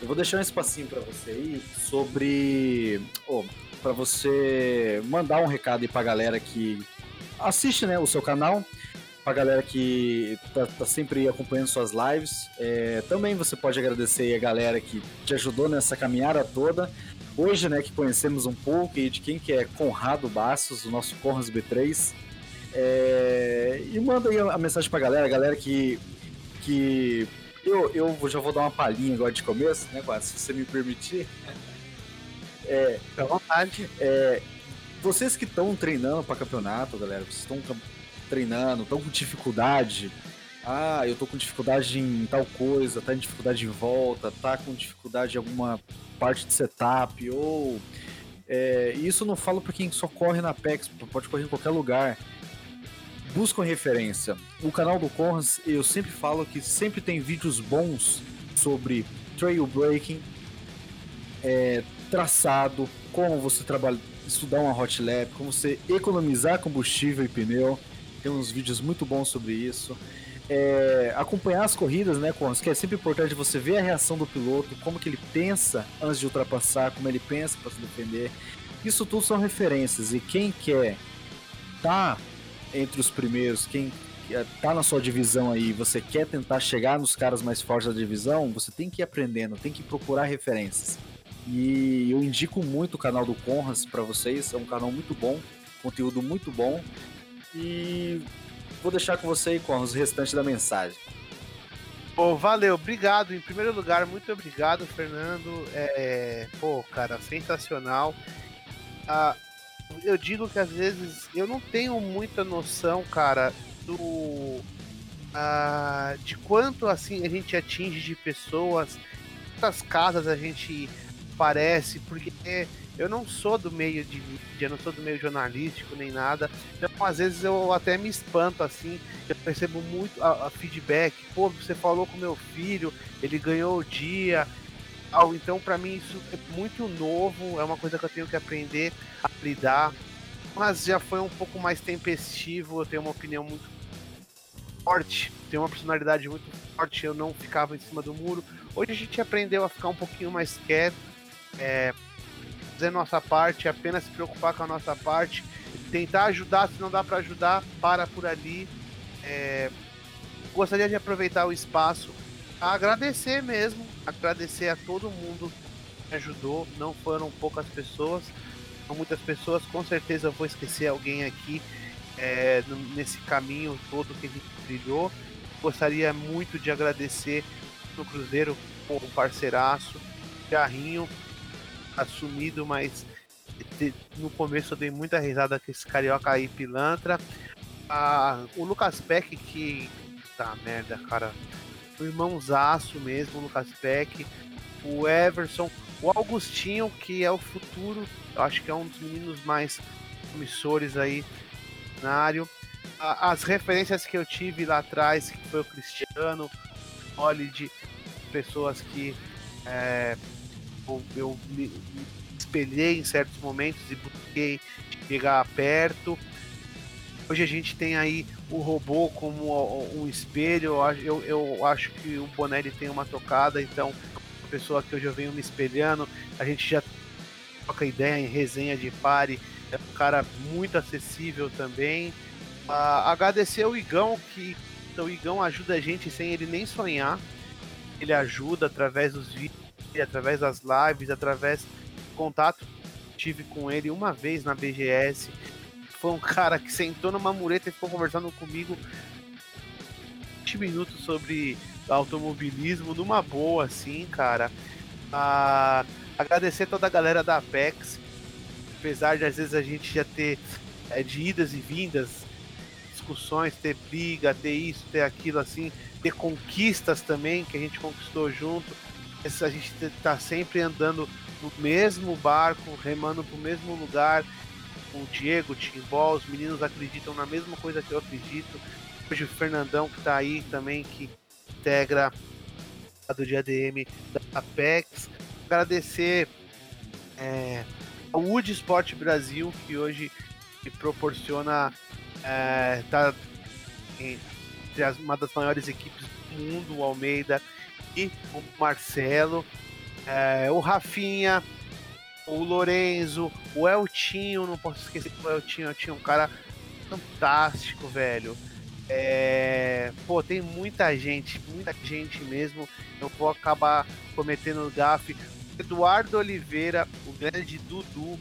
eu vou deixar um espacinho para você aí sobre. Oh, para você mandar um recado aí pra galera que assiste né, o seu canal, pra galera que tá, tá sempre acompanhando suas lives. É, também você pode agradecer a galera que te ajudou nessa caminhada toda. Hoje, né, que conhecemos um pouco de quem que é Conrado Bastos, o nosso Conras B3. É, e manda aí a mensagem pra galera, a galera que que eu, eu já vou dar uma palhinha agora de começo, né, Quase, se você me permitir. É, à vontade. É, vocês que estão treinando para campeonato, galera, vocês estão treinando, estão com dificuldade. Ah, eu tô com dificuldade em tal coisa, tá em dificuldade em volta, tá com dificuldade em alguma parte de setup, ou. É, isso não falo para quem só corre na PEX, pode correr em qualquer lugar buscam referência. O canal do Corns, eu sempre falo que sempre tem vídeos bons sobre trail breaking, é, traçado, como você trabalha, estudar uma hot lap, como você economizar combustível e pneu. Tem uns vídeos muito bons sobre isso. É, acompanhar as corridas, né, Corns, que é sempre importante você ver a reação do piloto, como que ele pensa antes de ultrapassar, como ele pensa para se defender. Isso tudo são referências e quem quer tá entre os primeiros, quem tá na sua divisão aí, você quer tentar chegar nos caras mais fortes da divisão, você tem que ir aprendendo, tem que procurar referências. E eu indico muito o canal do Conras para vocês, é um canal muito bom, conteúdo muito bom. E vou deixar com você aí, Conras, o restante da mensagem. Pô, valeu, obrigado. Em primeiro lugar, muito obrigado, Fernando. É, pô, cara, sensacional. Ah, eu digo que às vezes eu não tenho muita noção, cara, do. Uh, de quanto assim a gente atinge de pessoas, quantas casas a gente aparece, porque eu não sou do meio de mídia, não sou do meio jornalístico nem nada. Então, às vezes eu até me espanto assim, eu percebo muito a, a feedback, pô, você falou com meu filho, ele ganhou o dia, então, para mim, isso é muito novo, é uma coisa que eu tenho que aprender a lidar. Mas já foi um pouco mais tempestivo, eu tenho uma opinião muito forte, tenho uma personalidade muito forte, eu não ficava em cima do muro. Hoje a gente aprendeu a ficar um pouquinho mais quieto, é, fazer nossa parte, apenas se preocupar com a nossa parte, tentar ajudar, se não dá para ajudar, para por ali. É, gostaria de aproveitar o espaço agradecer mesmo, agradecer a todo mundo me ajudou, não foram poucas pessoas, são muitas pessoas, com certeza eu vou esquecer alguém aqui é, nesse caminho todo que a gente trilhou. Gostaria muito de agradecer no Cruzeiro, um parceiraço, Carrinho, assumido, mas no começo eu dei muita risada com esse carioca aí, pilantra. Ah, o Lucas Peck, que. Tá merda, cara. O irmãozaço mesmo, o Lucas Peck. O Everson. O Augustinho, que é o futuro. Eu acho que é um dos meninos mais promissores aí cenário. As referências que eu tive lá atrás, que foi o Cristiano, o de pessoas que é, eu, me, me espelhei em certos momentos e busquei chegar perto. Hoje a gente tem aí o robô como um espelho. Eu, eu acho que o Bonelli tem uma tocada, então, uma pessoa que eu venho me espelhando, a gente já troca ideia em resenha de pare. É um cara muito acessível também. Uh, agradecer o Igão, que então, o Igão ajuda a gente sem ele nem sonhar. Ele ajuda através dos vídeos, através das lives, através contato tive com ele uma vez na BGS. Foi um cara que sentou numa mureta e ficou conversando comigo 20 minutos sobre automobilismo numa boa, assim, cara. Ah, agradecer toda a galera da Apex, apesar de às vezes a gente já ter é, de idas e vindas, discussões, ter briga, ter isso, ter aquilo, assim, ter conquistas também que a gente conquistou junto. A gente tá sempre andando no mesmo barco, remando para o mesmo lugar. O Diego, o Timbó, os meninos acreditam na mesma coisa que eu acredito. Hoje o Fernandão que está aí também, que integra a do DADM da Apex. Agradecer é, ao Wood Sport Brasil, que hoje me proporciona é, tá entre as, uma das maiores equipes do mundo, o Almeida e o Marcelo. É, o Rafinha, o Lorenzo, o Eltinho, não posso esquecer do Eltinho, Eltinho é um cara fantástico, velho. É... Pô, tem muita gente, muita gente mesmo. Eu vou acabar cometendo gafe. Eduardo Oliveira, o grande Dudu,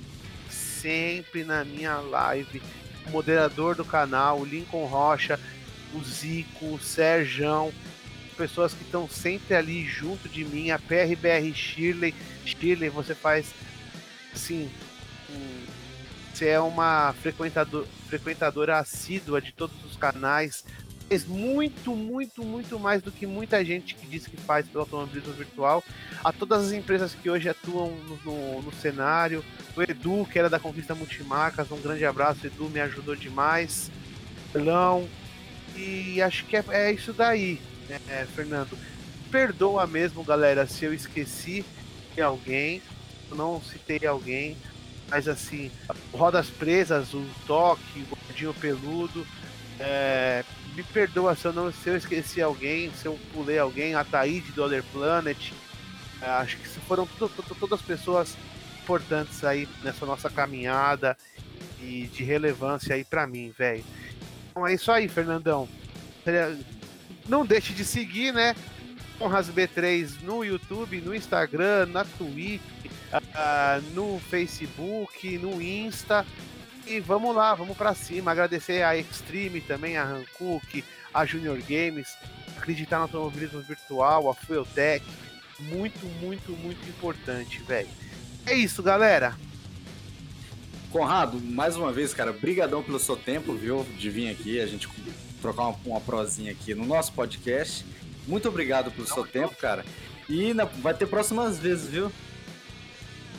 sempre na minha live. O moderador do canal, o Lincoln Rocha, o Zico, o Serjão pessoas que estão sempre ali junto de mim, a PRBR Shirley. Shirley, você faz assim. Você é uma frequentador, frequentadora assídua de todos os canais. Fez muito, muito, muito mais do que muita gente que diz que faz pelo automobilismo virtual. A todas as empresas que hoje atuam no, no, no cenário. O Edu, que era da Conquista Multimarcas, um grande abraço, Edu, me ajudou demais. Pelão. E acho que é, é isso daí é, Fernando, perdoa mesmo, galera, se eu esqueci de alguém, não citei alguém, mas assim, Rodas Presas, o Toque, o Gordinho Peludo, é, me perdoa se eu, não, se eu esqueci alguém, se eu pulei alguém, a Taíde do Other Planet, é, acho que foram todas pessoas importantes aí nessa nossa caminhada e de relevância aí para mim, velho. Então é isso aí, Fernandão. Não deixe de seguir, né? Conras B3 no YouTube, no Instagram, na Twitch, uh, no Facebook, no Insta. E vamos lá, vamos para cima. Agradecer a Extreme também, a Hankook, a Junior Games, acreditar no automobilismo virtual, a Fueltech. Muito, muito, muito importante, velho. É isso, galera. Conrado, mais uma vez, cara, brigadão pelo seu tempo, viu? De vir aqui, a gente trocar uma, uma prosinha aqui no nosso podcast. Muito obrigado pelo seu tempo, cara. E na, vai ter próximas vezes, viu?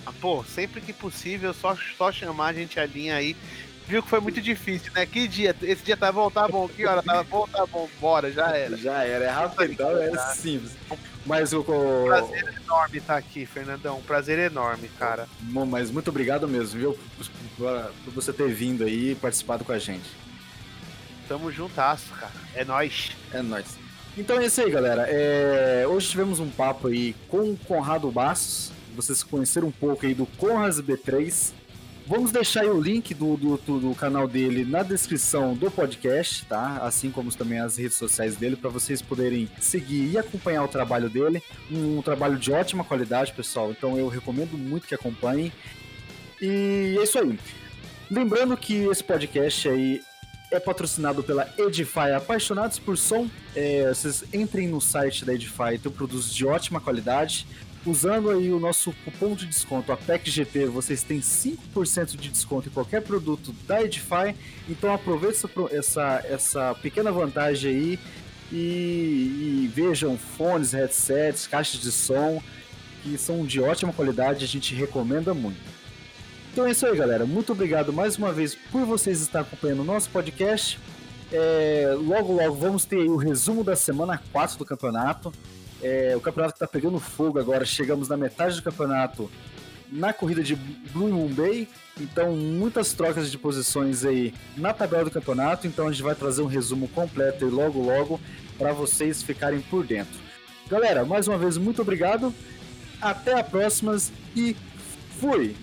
Ah, pô, sempre que possível, só, só chamar a gente alinha aí. Viu que foi muito difícil, né? Que dia? Esse dia tá bom, tá bom. Que hora? Tá bom, tá bom. Bora, já era. Já era, é rapidão, é simples. Mas o. Prazer enorme estar tá aqui, Fernandão. prazer enorme, cara. Mas muito obrigado mesmo, viu? Por você ter vindo aí e participado com a gente. Tamo juntasso, cara. É nóis. É nóis. Então é isso aí, galera. É... Hoje tivemos um papo aí com o Conrado Bastos. Vocês conheceram um pouco aí do Conras B3. Vamos deixar o link do, do, do, canal dele na descrição do podcast, tá? Assim como também as redes sociais dele, para vocês poderem seguir e acompanhar o trabalho dele. Um, um, trabalho de ótima qualidade, pessoal. Então eu recomendo muito que acompanhem. E é isso aí. Lembrando que esse podcast aí é patrocinado pela Edify. Apaixonados por som, é, vocês entrem no site da Edify, tem produtos de ótima qualidade. Usando aí o nosso cupom de desconto APECGT, vocês têm 5% de desconto em qualquer produto da Edify. Então aproveite essa, essa, essa pequena vantagem aí e, e vejam fones, headsets, caixas de som que são de ótima qualidade, a gente recomenda muito. Então é isso aí, galera. Muito obrigado mais uma vez por vocês estarem acompanhando o nosso podcast. É, logo, logo vamos ter o resumo da semana 4 do campeonato. É, o campeonato está pegando fogo agora, chegamos na metade do campeonato na corrida de Blue Moon Bay, então muitas trocas de posições aí na tabela do campeonato, então a gente vai trazer um resumo completo e logo logo para vocês ficarem por dentro. Galera, mais uma vez muito obrigado, até a próxima e fui!